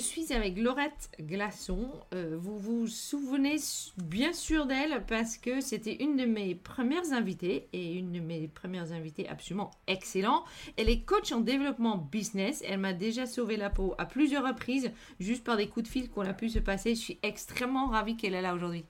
suis avec Laurette Glaçon. Euh, vous vous souvenez bien sûr d'elle parce que c'était une de mes premières invitées et une de mes premières invitées absolument excellent. Elle est coach en développement business. Elle m'a déjà sauvé la peau à plusieurs reprises juste par des coups de fil qu'on a pu se passer. Je suis extrêmement ravie qu'elle est là aujourd'hui.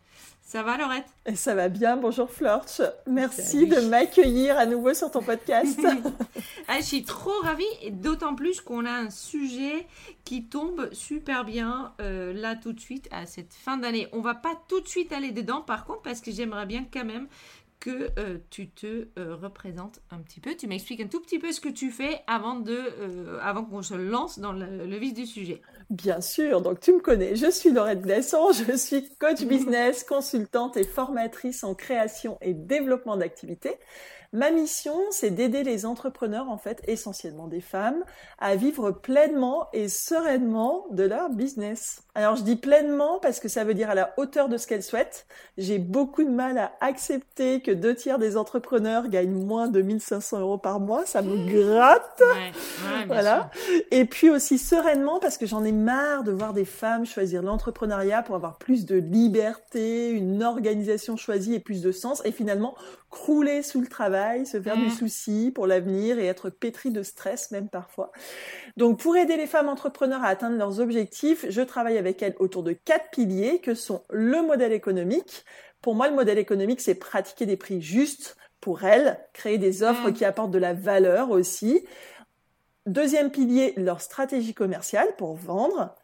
Ça va, Laurette? Ça va bien. Bonjour, Florch. Merci de m'accueillir à nouveau sur ton podcast. ah, je suis trop ravie, et d'autant plus qu'on a un sujet qui tombe super bien euh, là tout de suite à cette fin d'année. On va pas tout de suite aller dedans, par contre, parce que j'aimerais bien quand même que euh, tu te euh, représentes un petit peu. Tu m'expliques un tout petit peu ce que tu fais avant, de, euh, avant qu'on se lance dans le, le, vif du sujet. Bien sûr, donc tu me connais, je suis Laurette Blesson, je suis coach business, consultante et formatrice en création et développement d'activités. Ma mission, c'est d'aider les entrepreneurs, en fait, essentiellement des femmes, à vivre pleinement et sereinement de leur business. Alors je dis pleinement parce que ça veut dire à la hauteur de ce qu'elles souhaitent. J'ai beaucoup de mal à accepter que deux tiers des entrepreneurs gagnent moins de 1500 euros par mois. Ça me gratte. voilà. Et puis aussi sereinement parce que j'en ai marre de voir des femmes choisir l'entrepreneuriat pour avoir plus de liberté, une organisation choisie et plus de sens. Et finalement, crouler sous le travail, se faire du mm. souci pour l'avenir et être pétri de stress même parfois. Donc pour aider les femmes entrepreneurs à atteindre leurs objectifs, je travaille avec elles autour de quatre piliers que sont le modèle économique. Pour moi, le modèle économique, c'est pratiquer des prix justes pour elles, créer des offres mm. qui apportent de la valeur aussi. Deuxième pilier, leur stratégie commerciale pour vendre.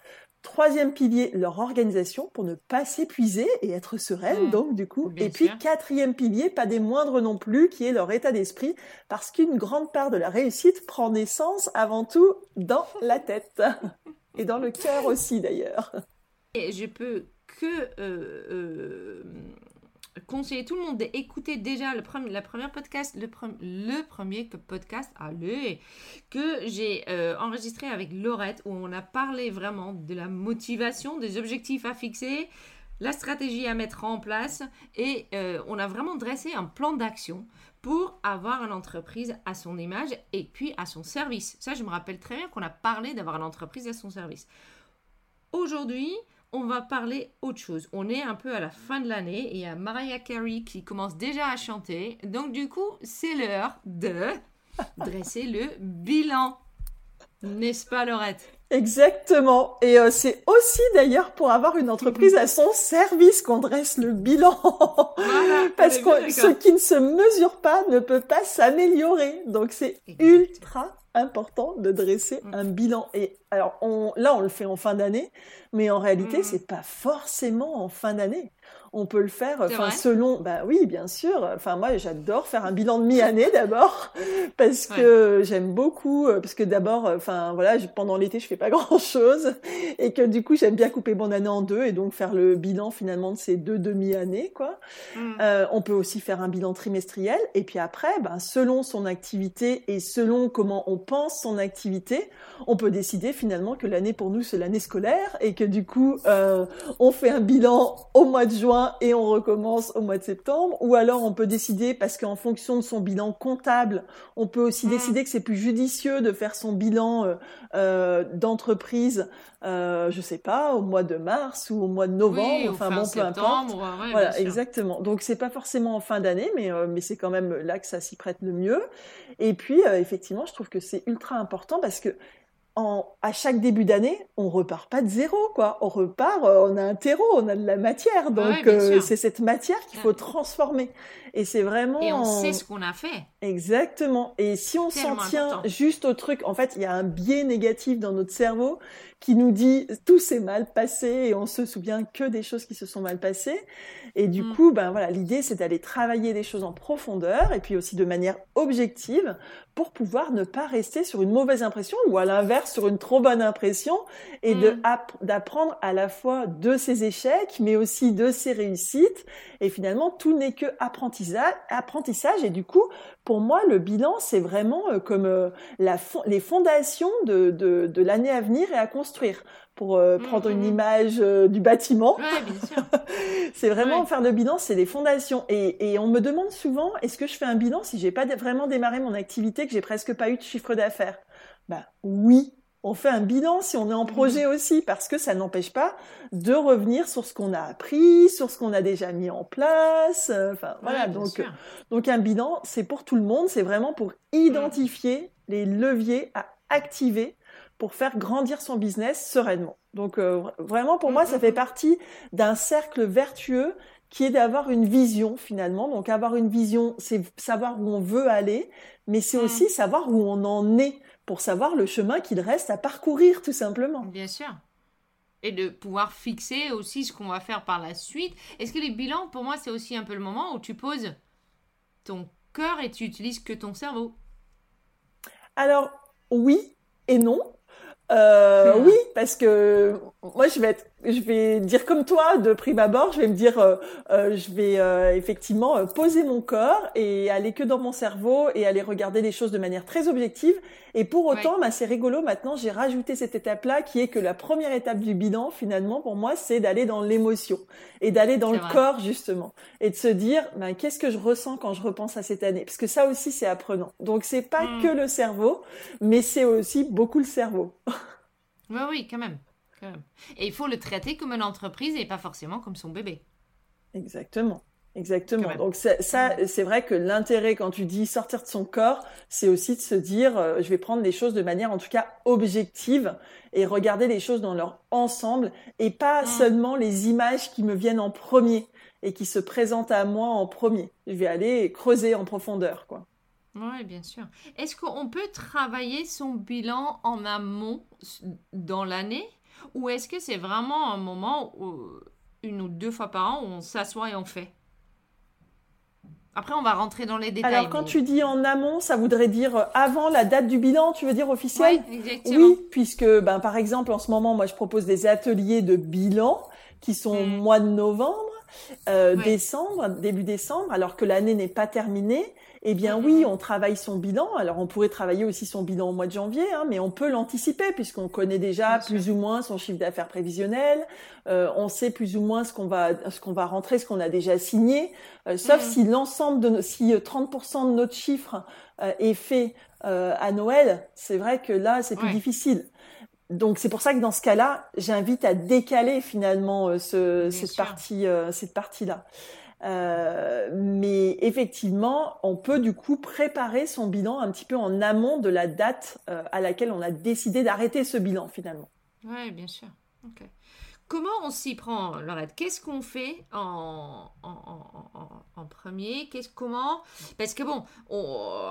Troisième pilier, leur organisation pour ne pas s'épuiser et être sereine, mmh. donc du coup. et puis quatrième pilier, pas des moindres non plus, qui est leur état d'esprit, parce qu'une grande part de la réussite prend naissance avant tout dans la tête et dans le cœur aussi d'ailleurs. Et je peux que euh, euh, conseiller tout le monde d'écouter déjà le premier, la première podcast, le, premier podcast, allez, que j'ai euh, enregistré avec Laurette où on a parlé vraiment de la motivation, des objectifs à fixer, la stratégie à mettre en place et euh, on a vraiment dressé un plan d'action pour avoir une entreprise à son image et puis à son service. Ça, je me rappelle très bien qu'on a parlé d'avoir une entreprise à son service. Aujourd'hui, on va parler autre chose. On est un peu à la fin de l'année et il y a Mariah Carey qui commence déjà à chanter. Donc du coup, c'est l'heure de dresser le bilan. N'est-ce pas, Laurette? Exactement. Et euh, c'est aussi d'ailleurs pour avoir une entreprise à son service qu'on dresse le bilan. Parce que ce qui ne se mesure pas ne peut pas s'améliorer. Donc c'est ultra important de dresser mm. un bilan. Et alors on, là, on le fait en fin d'année, mais en réalité, mm. c'est pas forcément en fin d'année on peut le faire, enfin selon, bah oui, bien sûr. Enfin moi, j'adore faire un bilan de mi-année d'abord parce que j'aime beaucoup, euh, parce que d'abord, euh, enfin voilà, pendant l'été, je fais pas grand-chose et que du coup, j'aime bien couper mon année en deux et donc faire le bilan finalement de ces deux demi-années, quoi. Mm. Euh, on peut aussi faire un bilan trimestriel et puis après, ben selon son activité et selon comment on pense son activité, on peut décider finalement que l'année pour nous c'est l'année scolaire et que du coup, on fait un bilan au mois de juin et on recommence au mois de septembre. Ou alors on peut décider, parce qu'en fonction de son bilan comptable, on peut aussi mm. décider que c'est plus judicieux de faire son bilan euh, euh, d'entreprise, euh, je sais pas, au mois de mars ou au mois de novembre. enfin bon, peu importe. voilà, exactement. Donc c'est pas forcément en fin d'année, mais euh, mais c'est quand même là que ça s'y prête le mieux. Et puis effectivement, je trouve que c'est ultra important parce que à chaque début d'année, on repart pas de zéro, quoi. On repart, euh, on a un terreau, on a de la matière, donc euh, c'est cette matière qu'il faut transformer. Et c'est vraiment. Et on sait ce qu'on a fait. Exactement. Et si on s'en tient juste au truc, en fait, il y a un biais négatif dans notre cerveau qui nous dit tout s'est mal passé et on se souvient que des choses qui se sont mal passées. Et du mm. coup, ben voilà, l'idée c'est d'aller travailler les choses en profondeur et puis aussi de manière objective pour pouvoir ne pas rester sur une mauvaise impression ou à l'inverse sur une trop bonne impression et de mm. d'apprendre à la fois de ses échecs mais aussi de ses réussites et finalement tout n'est que apprentissage apprentissage et du coup pour moi le bilan c'est vraiment euh, comme euh, la les fondations de, de, de l'année à venir et à construire pour euh, mm, prendre une image du bâtiment. Ouais, c'est vraiment faire le bilan, c'est les fondations. Et, et on me demande souvent, est-ce que je fais un bilan si j'ai pas vraiment démarré mon activité que j'ai presque pas eu de chiffre d'affaires? Bah oui, on fait un bilan si on est en mhm. projet aussi, parce que ça n'empêche pas de revenir sur ce qu'on a appris, sur ce qu'on a déjà mis en place. Euh, enfin voilà, donc donc un bilan, c'est pour tout le monde, c'est vraiment pour identifier les leviers à activer pour faire grandir son business sereinement. Donc euh, vraiment pour moi, ça fait partie d'un cercle vertueux qui est d'avoir une vision finalement. Donc avoir une vision, c'est savoir où on veut aller, mais c'est mm. aussi savoir où on en est pour savoir le chemin qu'il reste à parcourir tout simplement. Bien sûr. Et de pouvoir fixer aussi ce qu'on va faire par la suite. Est-ce que les bilans, pour moi, c'est aussi un peu le moment où tu poses ton cœur et tu utilises que ton cerveau? Alors, oui et non. Euh, hmm. Oui, parce que moi, je vais être je vais dire comme toi de prime abord, je vais me dire, euh, euh, je vais euh, effectivement poser mon corps et aller que dans mon cerveau et aller regarder les choses de manière très objective. Et pour autant, bah, c'est rigolo. Maintenant, j'ai rajouté cette étape-là qui est que la première étape du bilan, finalement, pour moi, c'est d'aller dans l'émotion et d'aller dans le corps justement et de se dire, bah, qu'est-ce que je ressens quand je repense à cette année? Parce que ça aussi, c'est apprenant. Donc, c'est pas hmm. que le cerveau, mais c'est aussi beaucoup le cerveau. oui, oui, quand même. Et il faut le traiter comme une entreprise et pas forcément comme son bébé. Exactement. Exactement. Donc ça, c'est vrai que l'intérêt quand tu dis sortir de son corps, c'est aussi de se dire, euh, je vais prendre les choses de manière en tout cas objective et regarder les choses dans leur ensemble et pas mm. seulement les images qui me viennent en premier et qui se présentent à moi en premier. Je vais aller creuser en profondeur, quoi. Oui, bien sûr. Est-ce qu'on peut travailler son bilan en amont dans l'année? Ou est-ce que c'est vraiment un moment, où, une ou deux fois par an, où on s'assoit et on fait? Après, on va rentrer dans les détails. Alors, quand tu dis en amont, ça voudrait dire euh, avant la date du bilan, tu veux dire officiel? Oui, exactement. Oui, puisque, ben, par exemple, en ce moment, moi, je propose des ateliers de bilan qui sont au hmm. mois de novembre, euh, décembre, début décembre, alors que l'année n'est pas terminée. Eh bien oui, on travaille son bilan. Alors on pourrait travailler aussi son bilan au mois de janvier, hein, mais on peut l'anticiper puisqu'on connaît déjà plus ou moins son chiffre d'affaires prévisionnel. Euh, on sait plus ou moins ce qu'on va ce qu'on va rentrer, ce qu'on a déjà signé. Euh, sauf si l'ensemble de si 30% de notre chiffre euh, est fait à Noël, c'est vrai que là c'est plus difficile. Donc c'est pour ça que dans ce cas-là, j'invite à décaler finalement ce, cette partie cette partie là. Euh, mais effectivement, on peut du coup préparer son bilan un petit peu en amont de la date euh, à laquelle on a décidé d'arrêter ce bilan finalement. Oui, bien sûr. Comment on s'y prend, Laurette? Qu'est-ce qu'on fait en, en, premier? Qu'est-ce comment? Parce que bon,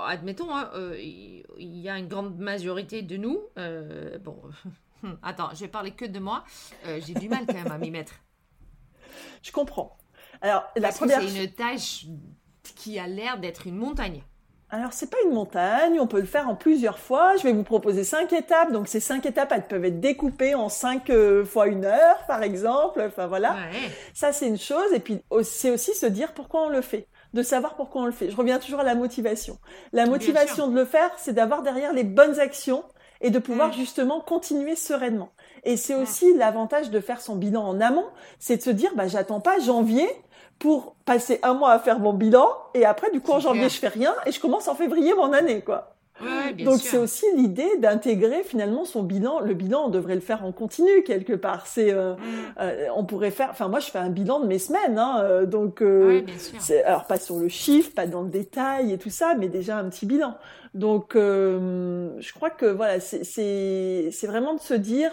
admettons, hein, euh, il y a une grande majorité de nous. bon, attends, je vais parler que de moi. J'ai du mal quand même à m'y mettre. Je comprends. Alors, la première. C'est une tâche qui a l'air d'être une montagne. Alors c'est pas une montagne, on peut le faire en plusieurs fois. Je vais vous proposer cinq étapes. Donc ces cinq étapes, elles peuvent être découpées en cinq euh, fois une heure, par exemple. Enfin voilà. Ça c'est une chose. Et puis c'est aussi se dire pourquoi on le fait, de savoir pourquoi on le fait. Je reviens toujours à la motivation. La motivation de le faire, c'est d'avoir derrière les bonnes actions et de pouvoir justement continuer sereinement. Et c'est aussi l'avantage de faire son bilan en amont, c'est de se dire bah j'attends pas janvier pour passer un mois à faire mon bilan et après du coup en janvier je fais rien et je commence en février mon année quoi. Donc c'est aussi l'idée d'intégrer finalement son bilan. Le bilan, on devrait le faire en continu quelque part. C'est, euh, mm. euh, on pourrait faire. Enfin moi, je fais un bilan de mes semaines, hein, euh, donc c'est alors pas sur le chiffre, pas dans le détail et tout ça, mais déjà un petit bilan. Donc je crois que voilà, c'est c'est vraiment de se dire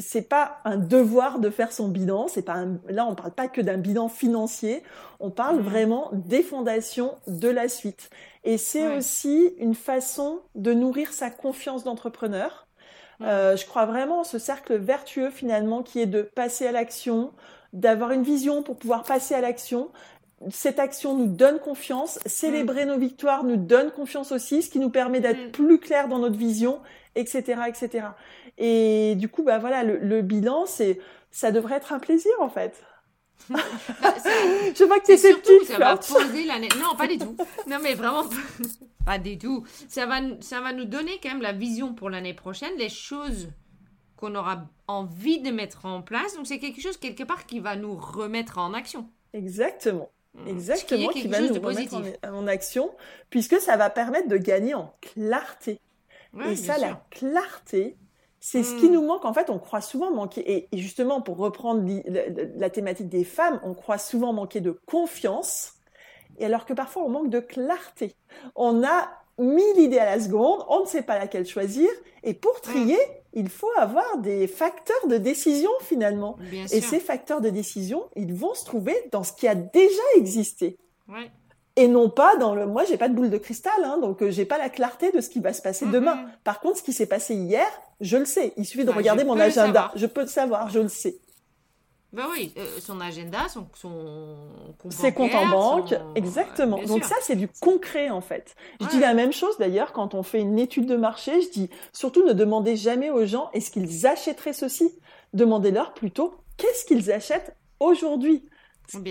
c'est pas un devoir de faire son bilan. C'est pas là, on parle pas que d'un bilan financier. On parle mmh. vraiment des fondations de la suite. Et c'est aussi une façon de nourrir sa confiance d'entrepreneur. Euh, je crois vraiment en ce cercle vertueux finalement qui est de passer à l'action, d'avoir une vision pour pouvoir passer à l'action. Cette action nous donne confiance, célébrer mmh. nos victoires nous donne confiance aussi, ce qui nous permet d'être plus clair dans notre vision, etc., etc. Et du coup, bah voilà, le, bilan, c'est, ça devrait être un plaisir en fait. Bah, je vois que tu es sceptique. Ça va poser l'année. Non, pas du tout. Non, mais vraiment pas du tout. Ça va, ça va nous donner quand même la vision pour l'année prochaine, les choses qu'on aura envie de mettre en place. Donc c'est quelque chose quelque part qui va nous remettre en action. Exactement. Mmh. Exactement, qui, va nous remettre en, action, puisque ça va permettre de gagner en clarté. et ça, la clarté, c'est ce qui hmm. nous manque. En fait, on croit souvent manquer, et, justement, pour reprendre la, thématique des femmes, on croit souvent manquer de confiance, et alors que parfois on manque de clarté. On a mis l'idée à la seconde, on ne sait pas laquelle choisir, et pour hmm. trier, il faut avoir des facteurs de décision finalement. et ces facteurs de décision, ils vont se trouver dans ce qui a déjà existé. Ouais et non pas dans le moi j'ai pas de boule de cristal hein, donc euh, j'ai pas la clarté de ce qui va se passer demain. Par contre ce qui s'est passé hier, je le sais, il suffit de regarder mon agenda, je peux le savoir, je le sais. Ben oui, euh, son agenda, son, son compte Ses comptes en banque, exactement. Donc ça, c'est du concret en fait. Je dis la même chose d'ailleurs quand on fait une étude de marché. Je dis surtout ne demandez jamais aux gens est-ce qu'ils achèteraient ceci? Demandez-leur plutôt qu'est-ce qu'ils achètent aujourd'hui?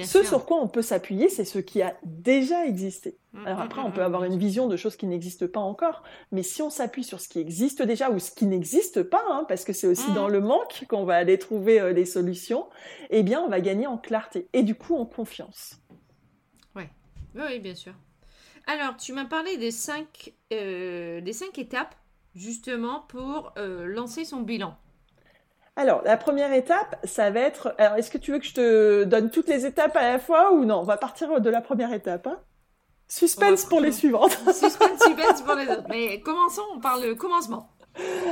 Ce sur quoi on peut s'appuyer, c'est ce qui a déjà existé. Mm, Alors mm, après, on mm, peut avoir une vision de choses qui n'existent pas encore, mais si on s'appuie sur ce qui existe déjà ou ce qui n'existe pas, hein, parce que c'est aussi dans le manque qu'on va aller trouver euh, les solutions, eh bien, on va gagner en clarté et du coup en confiance. Ouais. Oui, bien sûr. Alors, tu m'as parlé des cinq, euh, des cinq étapes justement pour euh, lancer son bilan. Alors, la première étape, ça va être. Alors, est-ce que tu veux que je te donne toutes les étapes à la fois ou non? On va partir de la première étape. Hein suspense pour les suivantes. suspense, suspense pour les autres. Mais commençons, on parle de commencement.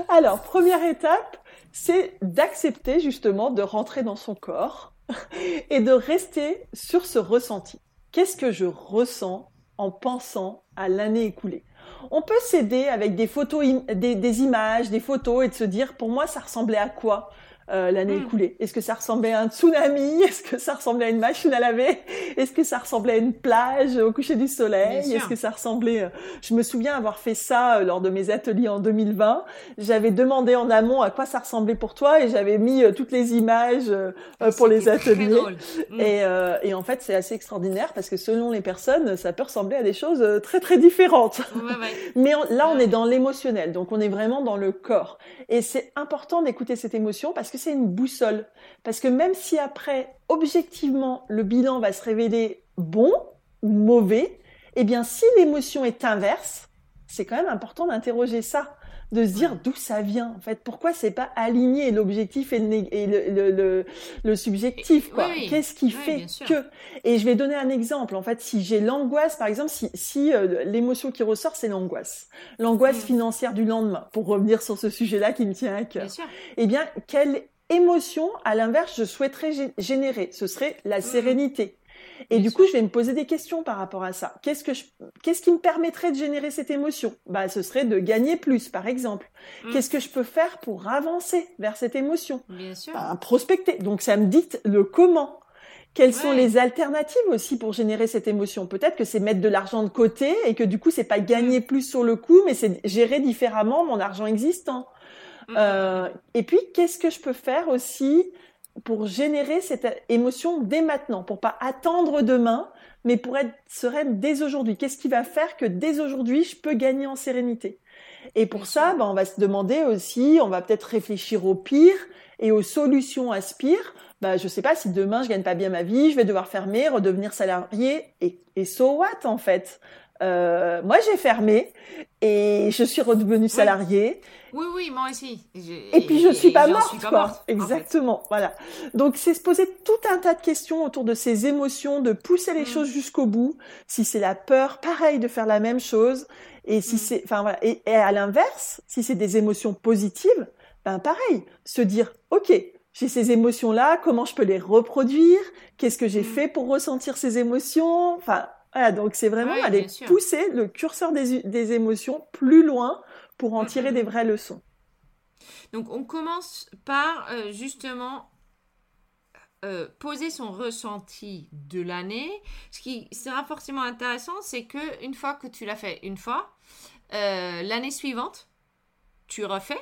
Alors, première étape, c'est d'accepter justement de rentrer dans son corps et de rester sur ce ressenti. Qu'est-ce que je ressens en pensant à l'année écoulée? On peut s'aider avec des photos, des, images, des photos et de se dire, pour moi, ça ressemblait à quoi? Euh, l'année hmm. écoulée Est-ce que ça ressemblait à un tsunami? Est-ce que ça ressemblait à une machine à laver? Est-ce que ça ressemblait à une plage au coucher du soleil? Est-ce que ça ressemblait euh, Je me souviens avoir fait ça euh, lors de mes ateliers en 2020. J'avais demandé en amont à quoi ça ressemblait pour toi et j'avais mis toutes les images pour les ateliers. Hmm. Et, et, en fait, c'est assez extraordinaire parce que selon les personnes, ça peut ressembler à des choses très très différentes. Mais là, on est dans l'émotionnel, donc on est vraiment dans le corps. Et c'est important d'écouter cette émotion parce que c'est une boussole. Parce que même si après, objectivement, le bilan va se révéler bon ou mauvais, eh bien, si l'émotion est inverse, c'est quand même important d'interroger ça de se dire d'où ça vient en fait. Pourquoi c'est pas aligné l'objectif et, le, le, subjectif quoi. qu'est-ce qui fait que et je vais donner un exemple. En fait si j'ai l'angoisse par exemple si, si euh, l'émotion qui ressort c'est l'angoisse. L'angoisse mm. financière du lendemain pour revenir sur ce sujet là qui me tient à cœur. Eh bien quelle émotion à l'inverse je souhaiterais générer? Ce serait la mm. sérénité et du coup, je vais me poser des questions par rapport à ça. Qu'est-ce que je, qu'est-ce qui me permettrait de générer cette émotion? Bah, ce serait de gagner plus, par exemple. Mm. Qu'est-ce que je peux faire pour avancer vers cette émotion? Bien sûr. Bah, prospecter. Donc, ça me dit le comment. Quelles sont les alternatives aussi pour générer cette émotion? Peut-être que c'est mettre de l'argent de côté et que du coup, c'est pas gagner mm. plus sur le coup, mais c'est gérer différemment mon argent existant. Mm. Euh, et puis, qu'est-ce que je peux faire aussi pour générer cette émotion dès maintenant, pour pas attendre demain, mais pour être sereine dès aujourd'hui. Qu'est-ce qui va faire que dès aujourd'hui, je peux gagner en sérénité? Et pour ça, ben, on va se demander aussi, on va peut-être réfléchir au pire et aux solutions à ce pire. Ben, je sais pas si demain je gagne pas bien ma vie, je vais devoir fermer, redevenir salarié et, et so what en fait? Euh, moi, j'ai fermé et je suis redevenue salariée. Oui, oui, moi aussi. Et puis je suis pas morte, quoi. Exactement, voilà. Donc c'est se poser tout un tas de questions autour de ces émotions, de pousser les mm. choses jusqu'au bout. Si c'est la peur, pareil, de faire la même chose. Et si mm. c'est, enfin voilà. Et, à l'inverse, si c'est des émotions positives, ben pareil, se dire, ok, j'ai ces émotions-là, comment je peux les reproduire? Qu'est-ce que j'ai mm. fait pour ressentir ces émotions? Enfin, voilà, donc c'est vraiment aller pousser le curseur des, des, émotions plus loin pour en tirer des vraies leçons. Donc on commence par euh, justement euh, poser son ressenti de l'année. Ce qui sera forcément intéressant, c'est que une fois que tu l'as fait une fois, euh, l'année suivante, tu refais.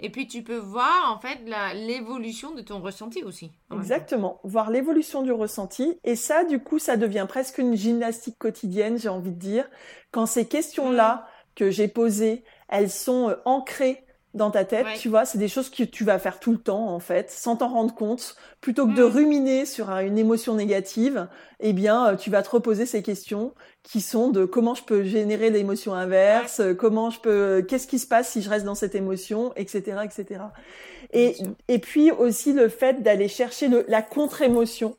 Et puis tu peux voir en fait l'évolution de ton ressenti aussi. Exactement, voir l'évolution du ressenti. Et ça, du coup, ça devient presque une gymnastique quotidienne, j'ai envie de dire. Quand ces questions-là mm. que j'ai posées, elles sont ancrées dans ta tête, tu vois, c'est des choses que tu vas faire tout le temps en fait, sans t'en rendre compte, plutôt que de mm. ruminer sur une émotion négative, eh bien, euh, tu vas te reposer ces questions qui sont de comment je peux générer l'émotion inverse, comment je peux, qu'est-ce qui se passe si je reste dans cette émotion, etc., etc. Et et puis aussi le fait d'aller chercher le, la contre-émotion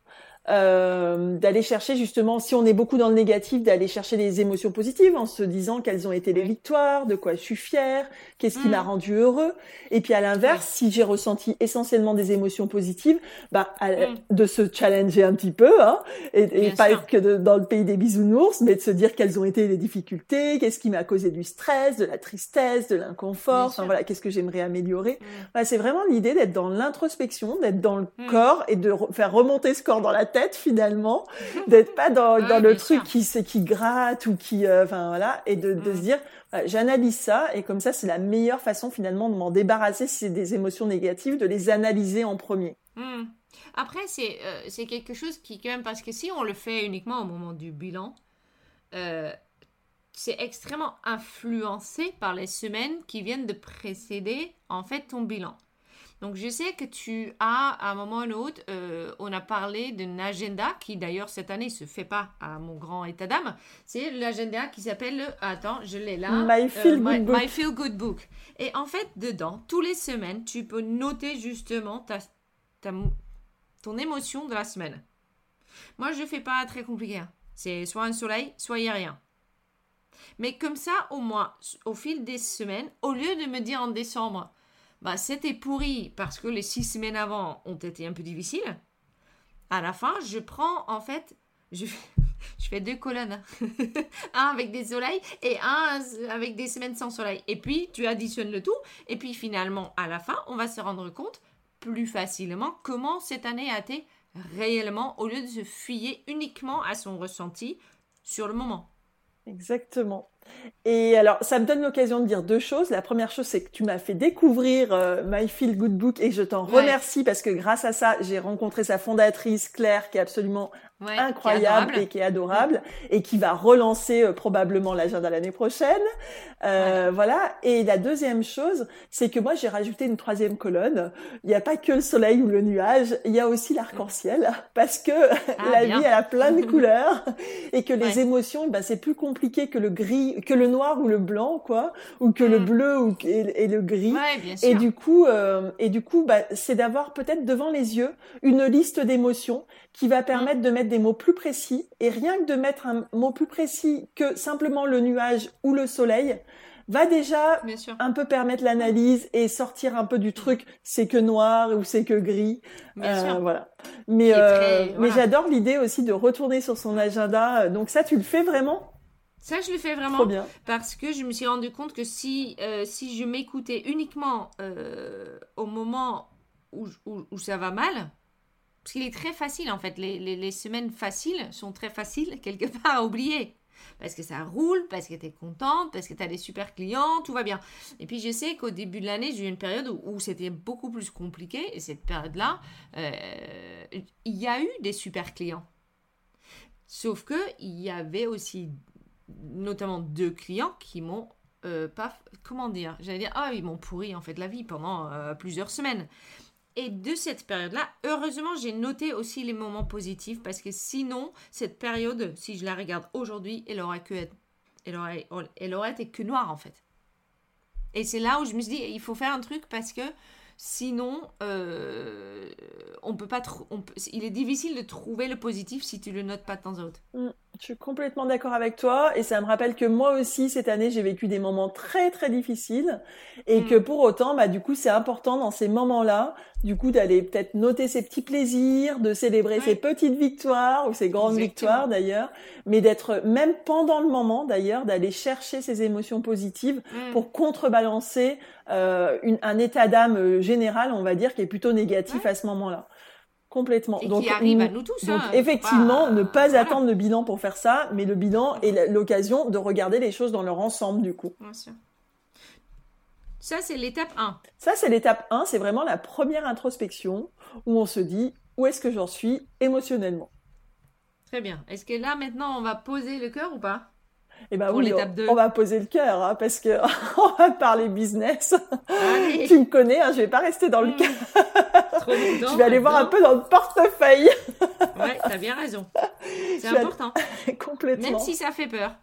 euh, d'aller chercher justement, si on est beaucoup dans le négatif, d'aller chercher les émotions positives en se disant quelles ont été les victoires, de quoi je suis fière, qu'est-ce qui m'a mm. rendu heureux. Et puis à l'inverse, si j'ai ressenti essentiellement des émotions positives, bah mm. de se challenger un petit peu, hein, et, pas être que dans le pays des bisounours, mais de se dire quelles ont été les difficultés, qu'est-ce qui m'a causé du stress, de la tristesse, de l'inconfort, enfin voilà, qu'est-ce que j'aimerais améliorer. Mm. c'est vraiment l'idée d'être dans l'introspection, d'être dans le corps et de faire remonter ce corps dans la tête finalement, d'être pas dans, dans le truc qui qui qui gratte ou qui, euh, enfin voilà, et de, de se dire, j'analyse ça et comme ça c'est la meilleure façon finalement de m'en débarrasser si c'est des émotions négatives, de les analyser en premier. Hmm. Après c'est euh, c'est quelque chose qui quand même parce que si on le fait uniquement au moment du bilan. Euh, c'est extrêmement influencé par les semaines qui viennent de précéder en fait ton bilan. Donc, je sais que tu as, à un moment ou un autre, euh, on a parlé d'un agenda qui, d'ailleurs, cette année, se fait pas à mon grand état d'âme. C'est l'agenda qui s'appelle, attends, je l'ai là. My Feel, euh, Good Book. My Feel Good Book. Et en fait, dedans, tous les semaines, tu peux noter justement ta, ton émotion de la semaine. Moi, je fais pas très compliqué. Hein. C'est soit un soleil, soit il n'y a rien. Mais comme ça, au moins, au fil des semaines, au lieu de me dire en décembre, bah, c'était pourri parce que les six semaines avant ont été un peu difficiles. À la fin, je prends en fait, je, fais deux colonnes. un avec des soleils et un avec des semaines sans soleil. Et puis, tu additionnes le tout. Et puis, finalement, à la fin, on va se rendre compte plus facilement comment cette année a été réellement au lieu de se fier uniquement à son ressenti sur le moment. Exactement. Et alors, ça me donne l'occasion de dire deux choses. La première chose, c'est que tu m'as fait découvrir euh, My Feel Good Book et je t'en remercie parce que grâce à ça, j'ai rencontré sa fondatrice Claire qui est absolument incroyable et qui est adorable et qui va relancer euh, probablement l'agenda l'année prochaine. Euh, Voilà. Et la deuxième chose, c'est que moi j'ai rajouté une troisième colonne. Il n'y a pas que le soleil ou le nuage, il y a aussi l'arc-en-ciel parce que ah, la vie elle a plein de couleurs et que les émotions, ben, c'est plus compliqué que le gris, que le noir ou le blanc quoi, ou que le mm. bleu ou et, le gris. Et du coup, euh, et du coup, bah, c'est d'avoir peut-être devant les yeux une liste d'émotions qui va permettre de mettre des mots plus précis. Et rien que de mettre un mot plus précis que simplement le nuage ou le soleil, va déjà un peu permettre l'analyse et sortir un peu du truc. C'est que noir ou c'est que gris. Euh, voilà. Mais euh, mais j'adore l'idée aussi de retourner sur son agenda. Donc ça tu le fais vraiment? Ça je le fais vraiment bien. parce que je me suis rendu compte que si euh, si je m'écoutais uniquement au moment où, où, ça va mal parce qu'il est très facile en fait. Les, semaines faciles sont très faciles quelque part à oublier. Parce que ça roule, parce que tu es contente, parce que tu as des super clients, tout va bien. Et puis je sais qu'au début de l'année, j'ai eu une période où, c'était beaucoup plus compliqué. Et cette période-là, euh, il y a eu des super clients. Sauf que il y avait aussi notamment deux clients qui m'ont euh, pas comment dire? J'allais dire ah ils m'ont pourri en fait la vie pendant euh, plusieurs semaines et de cette période-là, heureusement, j'ai noté aussi les moments positifs parce que sinon, cette période, si je la regarde aujourd'hui, elle aurait, que elle, aurait, elle aurait été que noire en fait. Et c'est là où je me suis dit, il faut faire un truc parce que sinon, euh, on peut pas il est difficile de trouver le positif si tu le notes pas de temps temps. Mm, Je suis complètement d'accord avec toi et ça me rappelle que moi aussi cette année j'ai vécu des moments très très difficiles et mm. que pour autant bah du coup c'est important dans ces moments-là du coup d'aller peut-être noter ses petits plaisirs, de célébrer ses petites victoires ou ses grandes victoires d'ailleurs, mais d'être même pendant le moment d'ailleurs d'aller chercher ces émotions positives mm. pour contrebalancer euh, un état d'âme euh, général on va dire qui est plutôt négatif à ce moment-là. Complètement. Et donc, qui arrive à nous tous. Donc, hein, effectivement, ne pas attendre le bilan pour faire ça, mais le bilan est l'occasion de regarder les choses dans leur ensemble, du coup. Bien sûr. Ça, c'est l'étape 1. Ça, c'est l'étape 1. C'est vraiment la première introspection où on se dit où est-ce que j'en suis émotionnellement? Très bien. Est-ce que là, maintenant, on va poser le cœur ou pas? Eh ben oui, on, va poser le cœur hein, parce que on va parler business. tu me connais, hein, je vais pas rester dans le hmm. cœur. je vais aller voir un peu dans le portefeuille. ouais, t'as bien raison. C'est important. Complètement. Même si ça fait peur.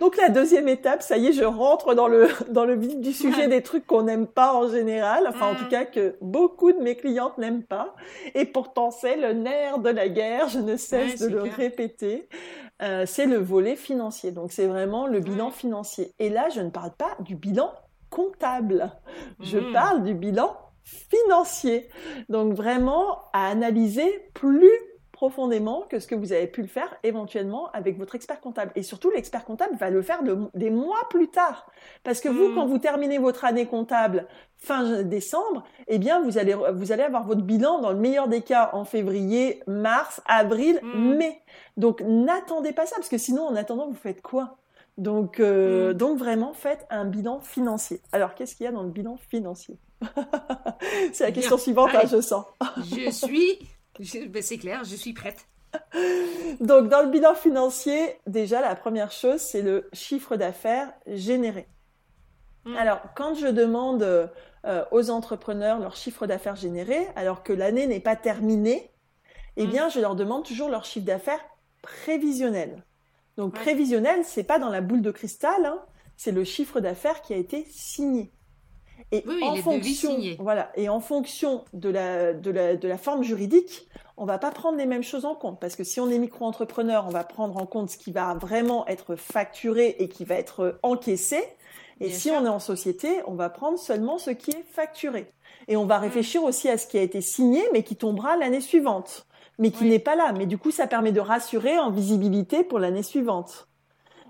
Donc la deuxième étape, ça y est, je rentre dans le dans le vif du sujet des trucs qu'on n'aime pas en général, enfin en tout hmm. cas que beaucoup de mes clientes n'aiment pas, et pourtant c'est le nerf de la guerre. Je ne cesse de le répéter. Euh, c'est le volet financier. Donc c'est vraiment le bilan financier. Et là, je ne parle pas du bilan comptable. Je mmh. parle du bilan financier. Donc vraiment à analyser plus profondément que ce que vous avez pu le faire éventuellement avec votre expert comptable. Et surtout, l'expert comptable va le faire des mois plus tard. Parce que vous, mm. quand vous terminez votre année comptable fin décembre, eh bien, vous allez, vous allez avoir votre bilan dans le meilleur des cas en février, mars, avril, mm. mai. Donc, n'attendez pas ça, parce que sinon, en attendant, vous faites quoi? Donc, euh, mm. donc vraiment, faites un bilan financier. Alors, qu'est-ce qu'il y a dans le bilan financier? C'est la question suivante, hein, je sens. je suis ben, c'est clair, je suis prête. Donc, dans le bilan financier, déjà, la première chose, c'est le chiffre d'affaires généré. Hmm. Alors, quand je demande euh, aux entrepreneurs leur chiffre d'affaires généré, alors que l'année n'est pas terminée, eh hmm. bien, je leur demande toujours leur chiffre d'affaires prévisionnel. Donc, prévisionnel, c'est pas dans la boule de cristal, hein, c'est le chiffre d'affaires qui a été signé. Et en fonction, voilà, et en fonction de la, de la, de la forme juridique, on va pas prendre les mêmes choses en compte. Parce que si on est micro-entrepreneur, on va prendre en compte ce qui va vraiment être facturé et qui va être encaissé. Et si on est en société, on va prendre seulement ce qui est facturé. Et on va mm. réfléchir aussi à ce qui a été signé, mais qui tombera l'année suivante, mais qui n'est pas là. Mais du coup, ça permet de rassurer en visibilité pour l'année suivante.